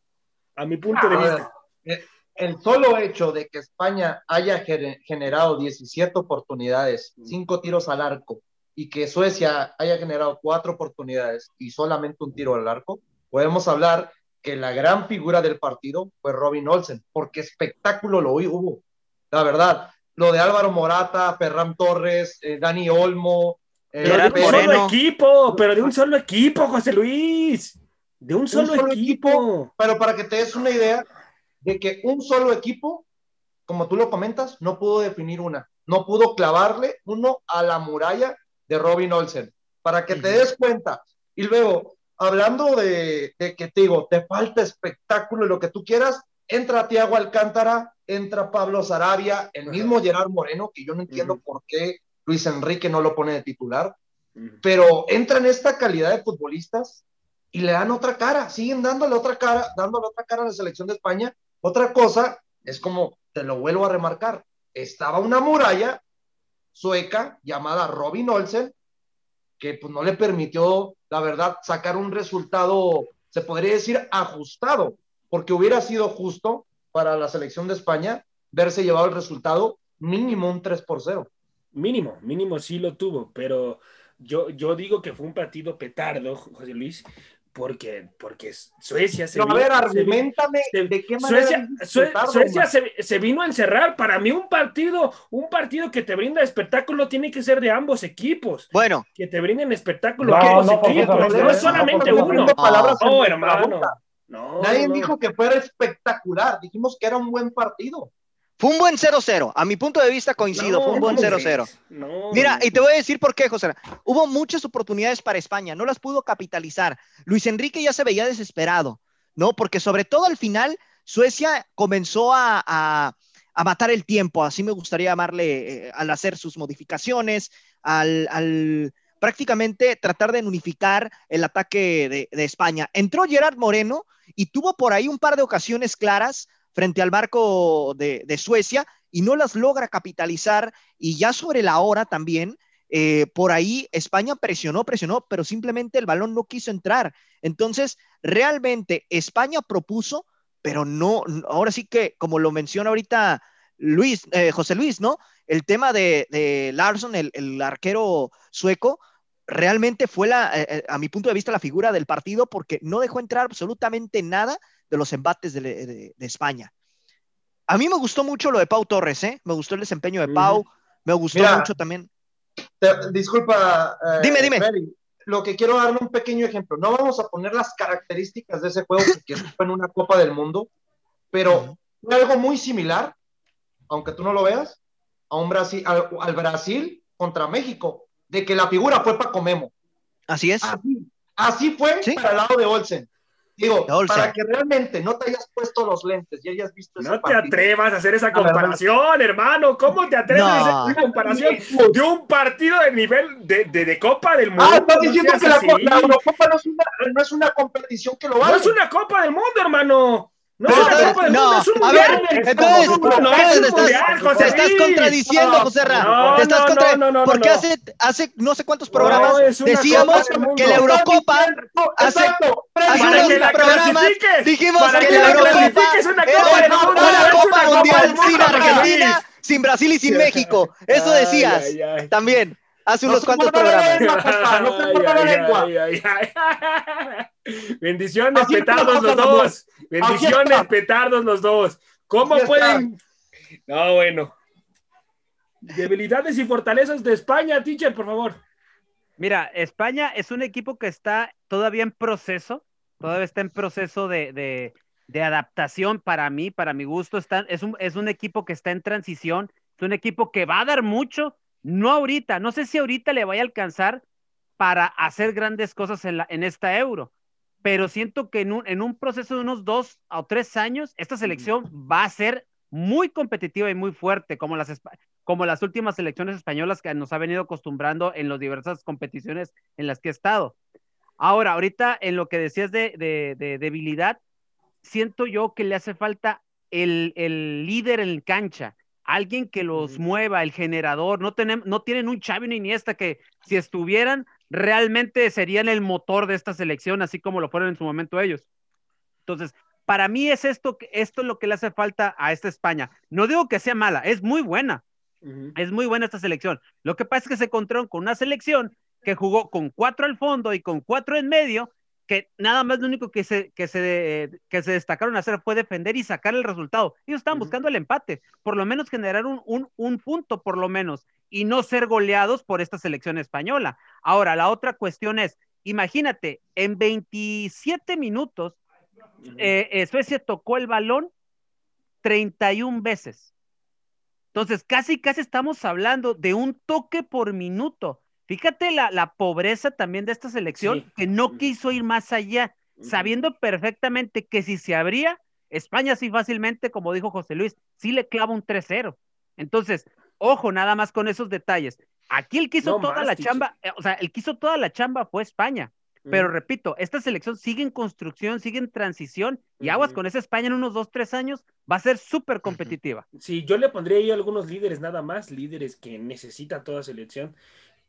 A mi punto de vista. Eh, el solo hecho de que España haya generado 17 oportunidades, 5 tiros al arco, y que Suecia haya generado 4 oportunidades y solamente un tiro al arco, podemos hablar que la gran figura del partido fue Robin Olsen, porque espectáculo lo hubo, la verdad. Lo de Álvaro Morata, Ferran Torres, eh, Dani Olmo. Eh, pero de un solo equipo, pero de un solo equipo, José Luis. De un solo, equipo. Pero para que te des una idea de que un solo equipo, como tú lo comentas, no pudo definir una. No pudo clavarle uno a la muralla de Robin Olsen. Para que te des cuenta. Y luego, hablando de, que te digo, te falta espectáculo y lo que tú quieras, entra Tiago Alcántara, entra Pablo Sarabia, el mismo Gerard Moreno, que yo no entiendo por qué Luis Enrique no lo pone de titular, pero entra en esta calidad de futbolistas y le dan otra cara, siguen dándole otra cara, dándole otra cara a la selección de España. Otra cosa es como, te lo vuelvo a remarcar, estaba una muralla sueca llamada Robin Olsen, que pues no le permitió la verdad, sacar un resultado, se podría decir, ajustado, porque hubiera sido justo para la selección de España verse llevado el resultado mínimo un 3 por 0. Mínimo, mínimo sí lo tuvo, pero yo, yo digo que fue un partido petardo, José Luis, porque, porque Suecia se No, vino, a ver, argumentame se- de qué manera. Suecia, se, se vino a encerrar. Para mí, un partido, un partido que te brinda espectáculo tiene que ser de ambos equipos. Bueno, Que te brinden espectáculo No, ambos no, equipos. No es solamente uno. No, hermano. Nadie no. dijo que fuera espectacular, dijimos que era un buen partido. Fue un buen 0-0. A mi punto de vista coincido, No, fue un buen ¿cómo 0-0. crees? No, Mira, no. y te voy a decir por qué, José. Hubo muchas oportunidades para España, no las pudo capitalizar. Luis Enrique ya se veía desesperado, ¿no? Porque sobre todo al final, Suecia comenzó a, a- a matar el tiempo, así me gustaría llamarle, eh, al hacer sus modificaciones, al, al prácticamente tratar de unificar el ataque de, de España. Entró Gerard Moreno y tuvo por ahí un par de ocasiones claras frente al barco de, Suecia y no las logra capitalizar y ya sobre la hora también, eh, por ahí España presionó, presionó, pero simplemente el balón no quiso entrar. Entonces, realmente España propuso, pero no, ahora sí que, como lo menciona ahorita Luis, eh, José Luis, ¿no? El tema de, de Larson, el, el arquero sueco, realmente fue la, eh, eh, a mi punto de vista, la figura del partido porque no dejó entrar absolutamente nada de los embates de, de- de España. A mí me gustó mucho lo de Pau Torres, ¿eh? Me gustó el desempeño de. Pau, me gustó Mira, mucho también. Te- disculpa. eh, Dime, dime. Lo que quiero darle un pequeño ejemplo. No vamos a poner las características de ese juego porque fue en una Copa del Mundo, pero fue algo muy similar, aunque tú no lo veas, a un Brasil, al, al Brasil contra México, de que la figura fue Paco Memo. Así es. Así, así fue Sí. para el lado de Olsen. Digo, para que realmente no te hayas puesto los lentes y hayas visto ese No te partido. atrevas a hacer esa comparación, hermano. ¿Cómo te atreves a No. hacer esa comparación de un partido de nivel de, de, de Copa del Mundo? Ah, estás No diciendo que la, la Eurocopa no es, una, no es una competición que lo No vale. es una Copa del Mundo, hermano. No es Pero una entonces- Copa del no, Mundo, es un a mundial. ver, entonces, no, no, es te un estás, mundial, José te estás contradiciendo, No, José Ra. no, te estás no, contra- no, no, no, porque no. hace, hace no sé cuántos programas No, decíamos que la Eurocopa hace- Exacto. Hace que la dijimos para que que la Eurocopa clasifiques una era Copa del una, Mundo, una es una Copa Mundial sin Argentina, sin Brasil y sin México. Eso decías ay, ay. también hace No unos se cuantos programas. no. Bendiciones, petardos los dos. Bendiciones, petardos los dos. ¿Cómo pueden? No, bueno. Debilidades y fortalezas de España, teacher, por favor. Mira, España es un equipo que está todavía en proceso, todavía está en proceso de, de- de adaptación para mí, para mi gusto. Está, es, un, es un equipo que está en transición, es un equipo que va a dar mucho, no ahorita, no sé si ahorita le vaya a alcanzar para hacer grandes cosas en, la, en esta euro, pero siento que en un, en un proceso de unos dos o tres años, esta selección va a ser muy competitiva y muy fuerte, como las, como las últimas selecciones españolas que nos ha venido acostumbrando en las diversas competiciones en las que he estado. Ahora, ahorita en lo que decías de, de- de debilidad, siento yo que le hace falta el, el líder en cancha, alguien que los Ujú. mueva, el generador. No, tenemos, no tienen un Xavi ni Iniesta que si estuvieran, realmente serían el motor de esta selección, así como lo fueron en su momento ellos. Entonces, para mí es esto, esto es lo que le hace falta a esta España. No digo que sea mala, es muy buena, es muy buena esta selección. Lo que pasa es que se encontraron con una selección que jugó con cuatro al fondo y con cuatro en medio, que nada más lo único que se, que se, que se destacaron a hacer fue defender y sacar el resultado. Ellos estaban buscando el empate, por lo menos generar un, un, un punto, por lo menos, y no ser goleados por esta selección española. Ahora, la otra cuestión es, imagínate, en 27 minutos, eh, eh, Suecia tocó el balón 31 veces. Entonces, casi, casi estamos hablando de un toque por minuto. Fíjate la, la pobreza también de esta selección, Sí. que no Ujú. quiso ir más allá, sabiendo perfectamente que si se abría, España sí fácilmente, como dijo José Luis, sí le clava un 3-0. Entonces, ojo, nada más con esos detalles. Aquí el que hizo No toda más, la chamba, eh, o sea, el que hizo toda la chamba fue España. Pero Ujú. repito, esta selección sigue en construcción, sigue en transición y aguas con esa España en unos dos, tres años va a ser súper competitiva. Sí, yo le pondría ahí algunos líderes nada más, líderes que necesita toda selección,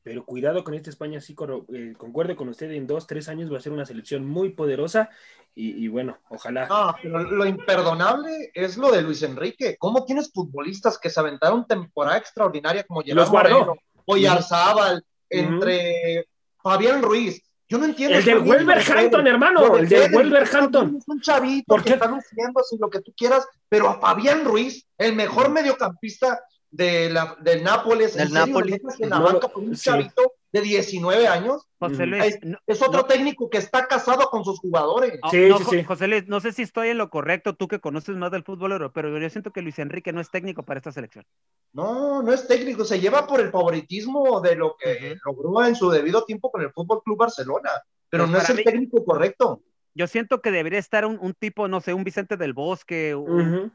pero cuidado con esta España, sí corro- eh, concuerdo con usted, en dos, tres años va a ser una selección muy poderosa Y, bueno, ojalá. No, pero lo imperdonable es lo de Luis Enrique. ¿Cómo tienes futbolistas que se aventaron temporada extraordinaria como Gerardo Moreno, Oyarzábal, entre Fabián Ruiz? Yo no entiendo. El del Wolverhampton, hermano. El del Wolverhampton. Es un chavito ¿Por que está luciendo así lo que tú quieras, pero a Fabián Ruiz, el mejor mediocampista de la, del Nápoles, del Nápoles, en la banca por un chavito de 19 años. José Luis, es, otro técnico que está casado con sus jugadores. Sí, no, sí, José Luis, no sé si estoy en lo correcto, tú que conoces más del fútbol europeo, pero yo siento que Luis Enrique no es técnico para esta selección. No, no es técnico, se lleva por el favoritismo de lo que logró en su debido tiempo con el Fútbol Club Barcelona, pero pues no es el técnico correcto yo siento que debería estar un, tipo, no sé, un Vicente del Bosque. Un,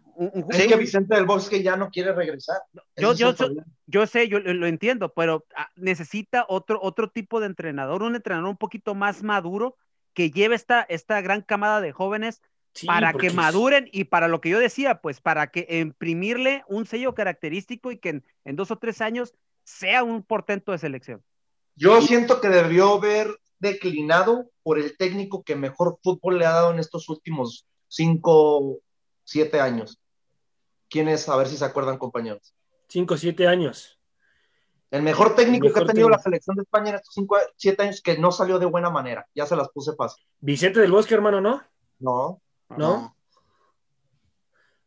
es que Vicente del Bosque ya no quiere regresar. Yo, yo, yo, sé, yo lo entiendo, pero ah, necesita otro, otro tipo de entrenador, un entrenador un poquito más maduro que lleve esta, esta gran camada de jóvenes para que maduren y para lo que yo decía, pues para que imprimirle un sello característico y que en, en dos o tres años sea un portento de selección. Yo siento que debió ver declinado por el técnico que mejor fútbol le ha dado en estos últimos cinco, siete años. ¿Quién es? A ver si se acuerdan, compañeros. Cinco, siete años. El mejor técnico que ha tenido la selección de España en estos cinco, siete años que no salió de buena manera. Ya se las puse fácil. Vicente del Bosque, hermano, ¿no? No. ¿No?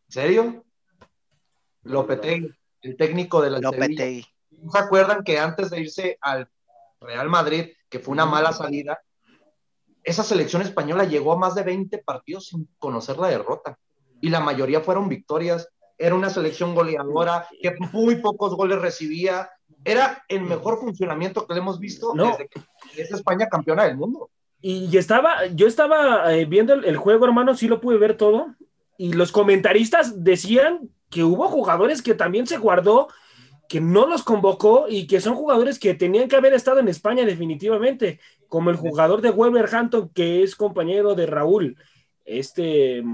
¿En serio? Lopetegui, el técnico de la Lopetegui. ¿No se acuerdan que antes de irse al Real Madrid, que fue una mala salida, esa selección española llegó a más de 20 partidos sin conocer la derrota. Y la mayoría fueron victorias. Era una selección goleadora que muy pocos goles recibía. Era el mejor funcionamiento que le hemos visto desde que es España campeona del mundo. Y estaba, yo estaba eh, viendo el, juego, hermano, sí lo pude ver todo. Y los comentaristas decían que hubo jugadores que también se guardó que no los convocó y que son jugadores que tenían que haber estado en España definitivamente, como el jugador de Wolverhampton que es compañero de Raúl, este,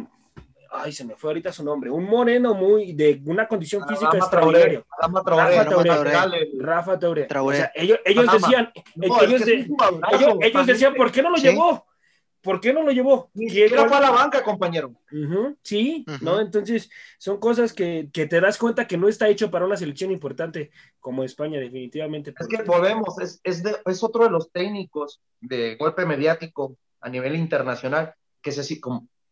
ay, se me fue ahorita su nombre, un moreno muy de una condición física extraordinaria. Rafa Taure. ellos, decían, ellos, decían, ¿por qué no lo llevó? ¿Por qué no lo llevó? Ni siquiera fue a la banca, compañero. sí, ¿no? Entonces, son cosas que, te das cuenta que no está hecho para una selección importante como España, definitivamente. Es que volvemos, es, es, otro de los técnicos de golpe mediático a nivel internacional, que es así,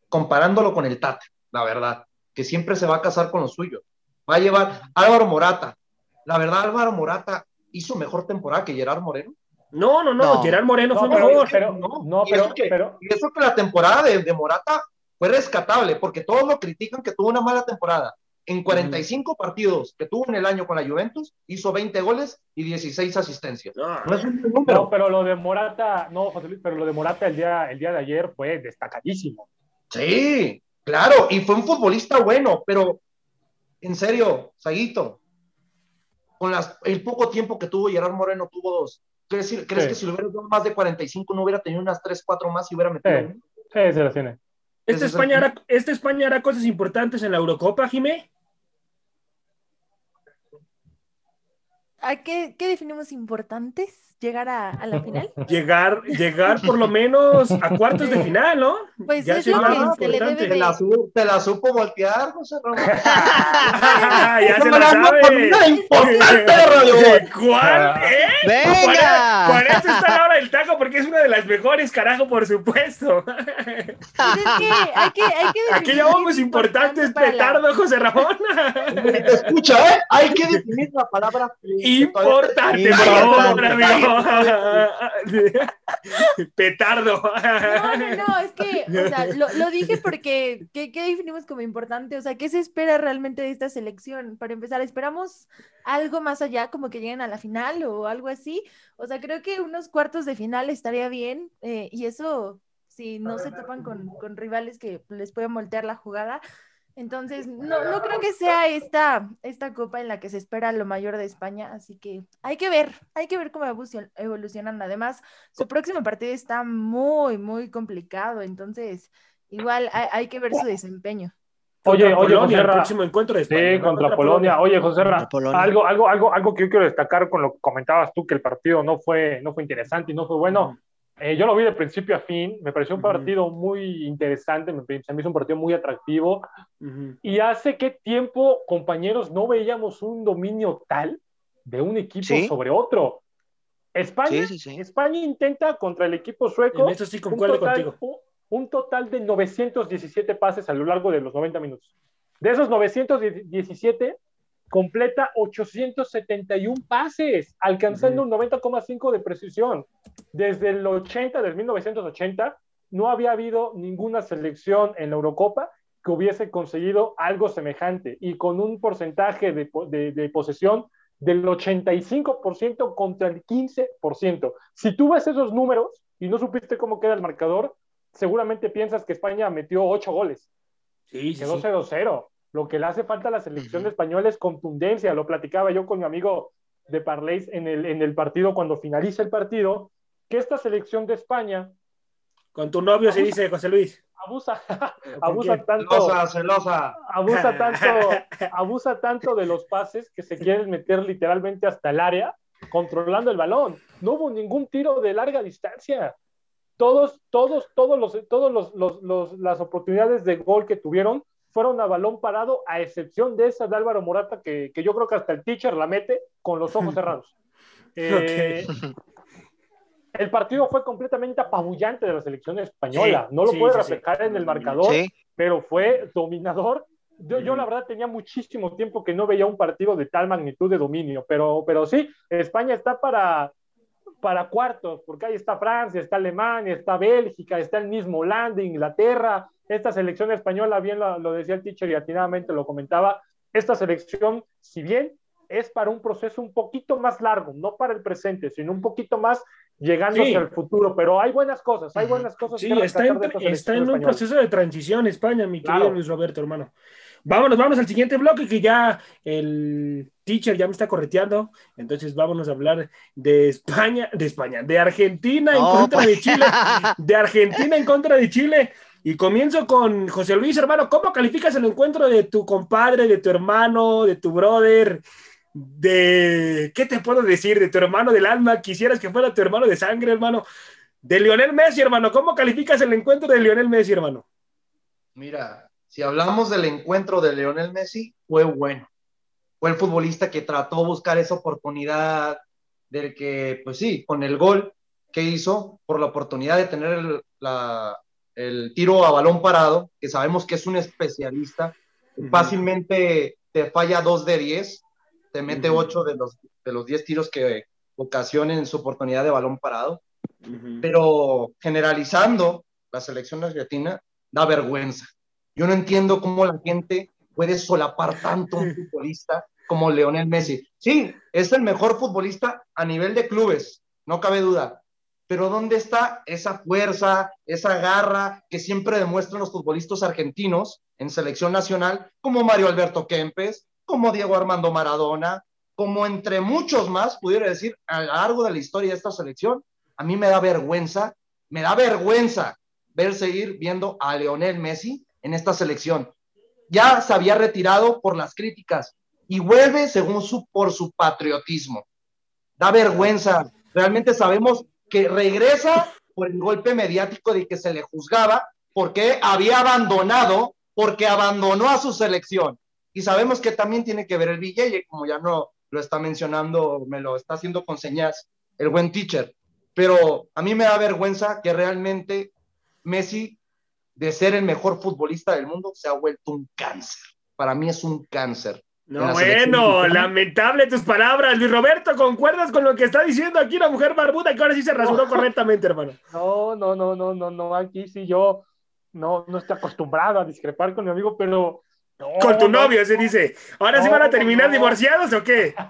comparándolo con el Tata, la verdad, que siempre se va a casar con lo suyo. Va a llevar Álvaro Morata. La verdad, Álvaro Morata hizo mejor temporada que Gerard Moreno. No, no, no, Gerard Moreno fue mejor. Pero, no, pero, eso que, eso que la temporada de, Morata fue rescatable, porque todos lo critican que tuvo una mala temporada. En 45 partidos que tuvo en el año con la Juventus, hizo 20 goles y 16 asistencias. No, es un número. pero lo de Morata, no, José Luis, pero lo de Morata el día, el día de ayer fue destacadísimo. Sí, claro, y fue un futbolista bueno, pero en serio, Saguito, con las, el poco tiempo que tuvo Gerard Moreno, tuvo dos. ¿Crees, que si lo hubiera dado más de 45 no hubiera tenido unas 3, 4 más y hubiera metido? Sí, sí se las tiene. ¿Este España, hará, ¿Este España hará cosas importantes en la Eurocopa, Jimé? ¿A qué, qué definimos importantes? llegar a, la final? Llegar, llegar por lo menos a cuartos de final, ¿no? Pues ya es lo que se le debe de... Te la, te la supo voltear, José Ramón. ya se la sabe. importante ¿Cuál? Ah. ¿Eh? ¡Venga! Por, eso está la hora del taco, porque es una de las mejores, carajo, por supuesto. Pues es que hay que, hay que Aquí llamamos importantes petardo, José Ramón. Te escucha, ¿eh? Hay que definir la palabra importante, por favor, amigo. Petardo. No, no, no, es que, o sea, lo, dije porque, ¿qué, definimos como importante? O sea, ¿qué se espera realmente de esta selección? Para empezar, ¿esperamos algo más allá, como que lleguen a la final o algo así? O sea, creo que unos cuartos de final estaría bien eh, y eso, si no se topan con, con rivales que les pueden voltear la jugada, entonces, no, no creo que sea esta, esta copa en la que se espera lo mayor de España, así que hay que ver, hay que ver cómo evolucionan. Además, su próximo partido está muy, muy complicado, entonces igual hay, que ver su desempeño. Oye, oye, José el próximo encuentro de España, Sí, contra, Polonia. Oye, José algo, algo, algo, algo que yo quiero destacar con lo que comentabas tú, que el partido no fue, no fue interesante y no fue bueno. Eh, yo lo vi de principio a fin, me pareció un partido muy interesante, me, se me hizo un partido muy atractivo. Y hace qué tiempo, compañeros, no veíamos un dominio tal de un equipo sobre otro. España, España intenta contra el equipo sueco. En eso sí concuerdo contigo. Un, total de 917 pases a lo largo de los 90 minutos. De esos 917, completa 871 pases, alcanzando un 90,5 de precisión. Desde el 80, desde 1980, no había habido ninguna selección en la Eurocopa que hubiese conseguido algo semejante y con un porcentaje de, de posesión del 85% contra el 15%. Si tú ves esos números y no supiste cómo queda el marcador, seguramente piensas que España metió 8 goles. Sí, Quedó 0-0. Lo que le hace falta a la selección española es contundencia. Lo platicaba yo con mi amigo de Parleis en el, en el partido, cuando finaliza el partido, que esta selección de España. Con tu novio se dice José Luis abusa, abusa tanto, celosa, abusa tanto, abusa tanto de los pases que se quieren meter literalmente hasta el área, controlando el balón. No hubo ningún tiro de larga distancia. Todos, todos, todos los, todos los, los, las oportunidades de gol que tuvieron fueron a balón parado, a excepción de esa de Álvaro Morata, que, que yo creo que hasta el teacher la mete con los ojos cerrados. Eh, el partido fue completamente apabullante de la selección española. no lo puede reflejar en el marcador, pero fue dominador. Yo, yo, la verdad tenía muchísimo tiempo que no veía un partido de tal magnitud de dominio, pero, pero sí, España está para, para cuartos, porque ahí está Francia, está Alemania, está Bélgica, está el mismo Holanda, Inglaterra. Esta selección española, bien lo, lo decía el teacher y atinadamente lo comentaba, esta selección, si bien es para un proceso un poquito más largo, no para el presente, sino un poquito más llegando hacia el futuro, pero hay buenas cosas, hay buenas cosas. Sí, está en, está en un proceso de transición España, mi querido Luis Roberto, hermano. Vámonos, vámonos al siguiente bloque que ya el teacher ya me está correteando. Entonces vámonos a hablar de España, de España, de Argentina en contra de pues. Chile, de Argentina en contra de Chile. Y comienzo con José Luis, hermano, ¿cómo calificas el encuentro de tu compadre, de tu hermano, de tu brother? de, ¿qué te puedo decir? De tu hermano del alma, quisieras que fuera tu hermano de sangre, hermano. De Lionel Messi, hermano, ¿cómo calificas el encuentro de Lionel Messi, hermano? Mira, si hablamos del encuentro de Lionel Messi, fue bueno. Fue el futbolista que trató de buscar esa oportunidad, del que, pues sí, con el gol que hizo, por la oportunidad de tener el, el tiro a balón parado, que sabemos que es un especialista, fácilmente te falla dos de diez, te mete ocho de los, de los 10 tiros que ocasionen su oportunidad de balón parado. Pero generalizando la selección argentina, da vergüenza. Yo no entiendo cómo la gente puede solapar tanto un futbolista como Leonel Messi. Sí, es el mejor futbolista a nivel de clubes, no cabe duda. Pero ¿dónde está esa fuerza, esa garra que siempre demuestran los futbolistas argentinos en selección nacional, como Mario Alberto Kempes, como Diego Armando Maradona, como entre muchos más, pudiera decir, a lo largo de la historia de esta selección, a mí me da vergüenza, me da vergüenza ver seguir viendo a Leonel Messi en esta selección. Ya se había retirado por las críticas y vuelve según su, por su patriotismo. Da vergüenza. Realmente sabemos que regresa por el golpe mediático de que se le juzgaba porque había abandonado, porque abandonó a su selección. Y sabemos que también tiene que ver el billete, como ya no lo está mencionando, me lo está haciendo con señas el buen teacher. Pero a mí me da vergüenza que realmente Messi, de ser el mejor futbolista del mundo, se ha vuelto un cáncer. Para mí es un cáncer. No, bueno, lamentable tus palabras, Luis Roberto. ¿Concuerdas con lo que está diciendo aquí la mujer barbuda que ahora sí se rasuró correctamente, hermano? No, no, no, no, no, no. Aquí sí yo no, no estoy acostumbrado a discrepar con mi amigo, pero con tu novio, se dice. ¿Ahora sí van a terminar divorciados o qué?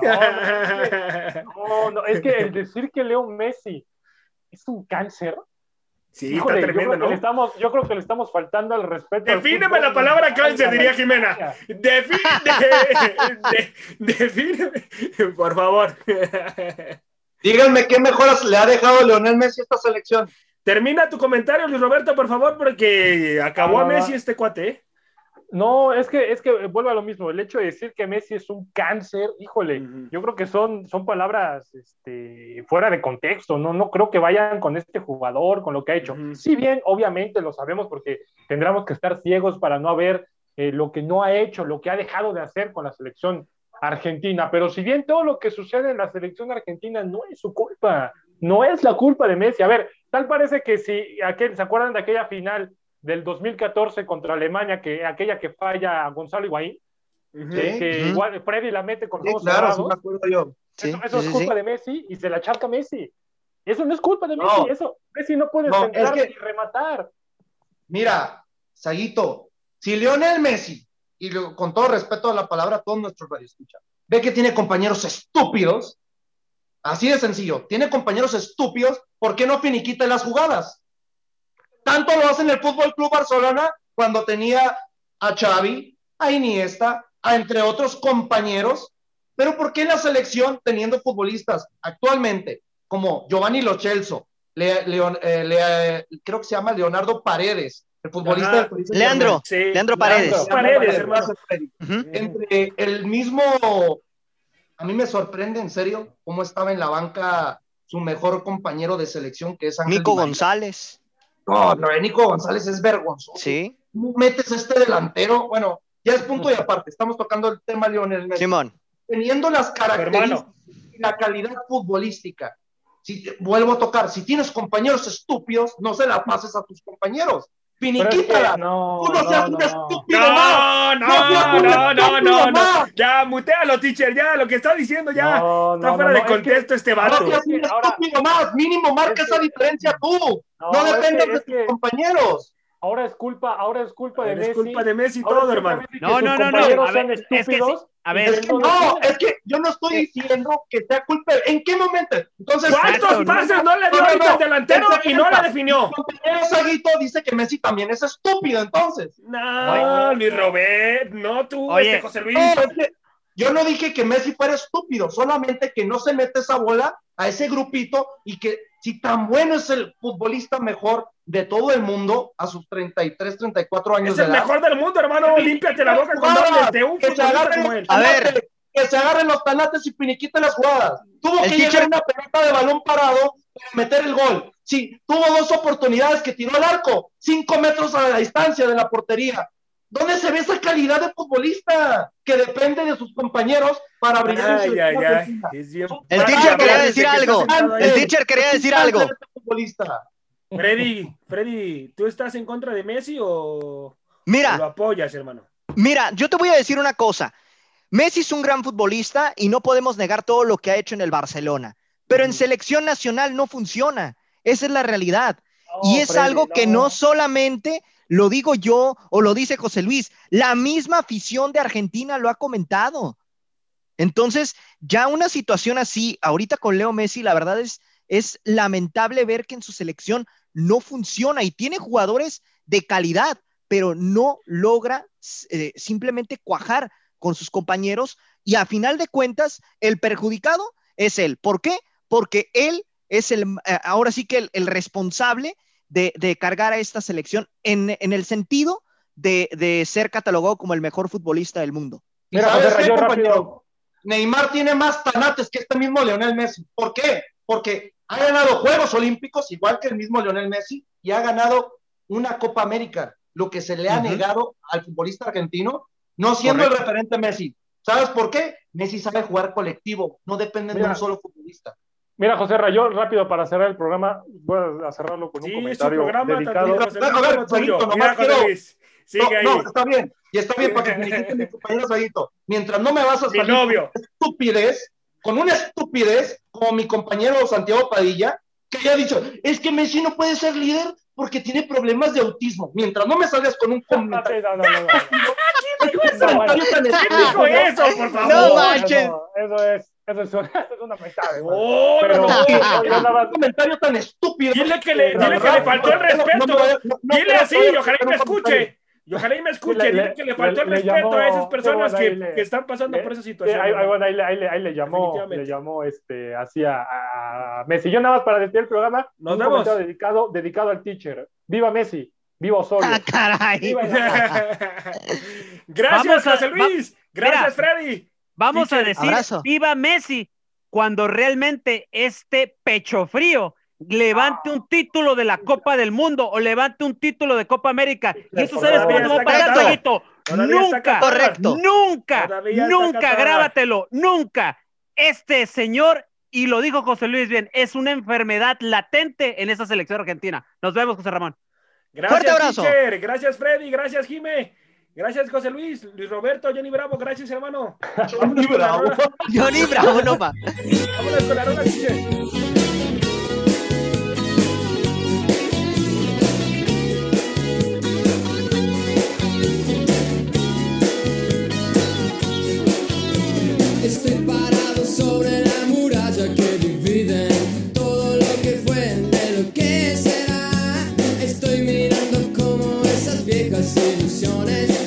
No, no, es que el decir que Leo Messi es un cáncer. Sí, está tremendo, yo creo, ¿no? estamos, yo creo que le estamos faltando al respeto. Defíneme la palabra cáncer, diría Jimena. Defíneme, por favor. Díganme qué mejoras le ha dejado Leonel Messi a esta selección. Termina tu comentario, Luis Roberto, por favor, porque acabó a Messi este cuate. ¿Eh? No, es que, es que vuelve a lo mismo. El hecho de decir que Messi es un cáncer, híjole, yo creo que son, son palabras este, fuera de contexto. No, no creo que vayan con este jugador, con lo que ha hecho. Si bien, obviamente, lo sabemos porque tendríamos que estar ciegos para no ver eh, lo que no ha hecho, lo que ha dejado de hacer con la selección argentina. Pero si bien todo lo que sucede en la selección argentina no es su culpa, no es la culpa de Messi. A ver, tal parece que si aquel, ¿se acuerdan de aquella final del 2014 contra Alemania, que aquella que falla a Gonzalo Higuaín? Ujú. Sí. que Ujú. igual Freddy la mete con Sí, ojos claro, sí me acuerdo yo. Sí, eso eso sí, es culpa sí. de Messi y se la charca Messi. Eso no es culpa de No. Messi, eso Messi no puede No, centrar es que- y rematar. Mira, Saguito, si Lionel Messi, y lo- con todo respeto a la palabra a todos nuestros radioescuchas, ve que tiene compañeros estúpidos, así de sencillo, tiene compañeros estúpidos, ¿por qué no finiquita las jugadas? Tanto lo hace en el Fútbol Club Barcelona cuando tenía a Xavi, a Iniesta, a entre otros compañeros, pero ¿por qué en la selección, teniendo futbolistas actualmente como Giovanni Lo Celso, Le- Leon- eh, Le- creo que se llama Leonardo Paredes, el futbolista Ajá. del. Leandro, Sí. Leandro Paredes. Leandro Paredes. Ujú. Entre el mismo, a mí me sorprende en serio cómo estaba en la banca su mejor compañero de selección, que es Ángel Nico. González, No, no, Nico González es vergonzoso. sí, ¿Cómo metes este delantero? Bueno, ya es punto y aparte. Estamos tocando el tema Lionel Messi. Simón. Teniendo las características y la calidad futbolística. Si, vuelvo a tocar, si tienes compañeros estúpidos, no se la pases a tus compañeros. Es Finiquítala. no, Tú no, no, seas no, un no. estúpido más. No, No no, no, no, no, no. Ya, mutealo, teacher, ya, lo que está diciendo ya. No, está no, fuera no, de no, es que- contexto este No vato. seas un Ahora- estúpido más. Mínimo marca es que- esa diferencia tú. No, No, es dependas que- de es tus que compañeros. ahora es culpa, ahora es culpa de Es Messi. culpa de Messi Ahora es todo, hermano. No, no, no, no, ver, es estúpidos a ver, Es que no, es que yo no estoy diciendo que sea culpa. ¿En qué momento? Entonces, ¿Cuántos pases no le dio No, no, ahorita no. el delantero y no la definió? Mi compañero Saguito dice que Messi también es estúpido, entonces. No, Luis Robert, no tú, Oye, este José Luis. No, es que yo no dije que Messi fuera estúpido, solamente que no se mete esa bola a ese grupito y que si tan bueno es el futbolista mejor de todo el mundo a sus 33, 34 años Es de el edad. mejor del mundo, hermano. Límpiate la boca cuando hables de un que se agarren como los él. A ver. tanates, que se agarren los tanates y finiquiten las jugadas. Tuvo El que teacher- llegar una pelota de balón parado para meter el gol. Sí, tuvo dos oportunidades que tiró al arco, cinco metros a la distancia de la portería. ¿Dónde se ve esa calidad de futbolista que depende de sus compañeros para brillar en su Ay, ay, ay. El teacher quería decir algo. El teacher quería decir algo. Futbolista. Freddy, Freddy, ¿tú estás en contra de Messi o, o lo Mira, apoyas, hermano? mira, yo te voy a decir una cosa. Messi es un gran futbolista y no podemos negar todo lo que ha hecho en el Barcelona, pero en Ujú. selección nacional no funciona. Esa es la realidad. No, y es Freddy, algo que no solamente lo digo yo o lo dice José Luis, la misma afición de Argentina lo ha comentado. Entonces, ya una situación así, ahorita con Leo Messi, la verdad es, es lamentable ver que en su selección no funciona y tiene jugadores de calidad, pero no logra eh, simplemente cuajar con sus compañeros y a final de cuentas, el perjudicado es él. ¿Por qué? Porque él es el, eh, ahora sí que el, el responsable de, de, cargar a esta selección en, en el sentido de, de, ser catalogado como el mejor futbolista del mundo. Mira, ¿Sabes qué, yo compañero? rápido. Neymar tiene más tanates que este mismo Lionel Messi. ¿Por qué? Porque ha ganado Juegos Olímpicos, igual que el mismo Lionel Messi, y ha ganado una Copa América, lo que se le ha uh -huh. negado al futbolista argentino, no siendo Correcto. el referente Messi. ¿Sabes por qué? Messi sabe jugar colectivo, no depende de un solo futbolista. Mira, José Rayón, rápido para cerrar el programa, voy a cerrarlo con un sí, comentario programa, dedicado. A ver, Saguito, nomás quiero... Sigue no, no, está bien, y está bien para que me mi compañero Saguito. Mientras no me vas a salir novio. estupidez, con una estupidez, como mi compañero Santiago Padilla, que ya ha dicho, es que Messi no puede ser líder porque tiene problemas de autismo. Mientras no me salgas con un comentario. No, no, no, no. ¿Quién dijo eso, por favor? No manches. Eso es, eso es, una, eso es una mentada. Oh, no, comentario tan estúpido. Dile que le, dile que le faltó el respeto. Dile así, ojalá y me escuche. Y ojalá y me escuche. Le- que le faltó el le respeto llamó- a esas personas que, le- que están pasando le- por esa situación. ahí, ahí, hermano. bueno, ahí le, ahí le- ahí le llamó, le llamó este, así a, a Messi. Yo nada más para despedir el programa, Nos un vemos. comentario dedicado, dedicado al teacher. ¡Viva Messi! Vivo solo. Ah, caray. Viva. Gracias, a- José Luis. Gracias, Mira. Freddy. Vamos a decir abrazo. viva Messi cuando realmente este pecho frío levante un título de la Copa del Mundo o levante un título de Copa América. ¿Y eso sabes cuándo va a pasar. Toñito? Nunca. Correcto. nunca, Todavía nunca, grábatelo, nunca. Este señor, y lo dijo José Luis bien, es una enfermedad latente en esa selección argentina. Nos vemos, José Ramón. Gracias, Fuerte abrazo. teacher. Gracias, Freddy. Gracias, Jime. Gracias, José Luis. Luis Roberto, Johnny Bravo. Gracias, hermano. La Bravo. Johnny Bravo, no ma. Vámonos con la rola, Estoy parado sobre la muralla que divide todo lo que fue de lo que será. Estoy mirando como esas viejas ilusiones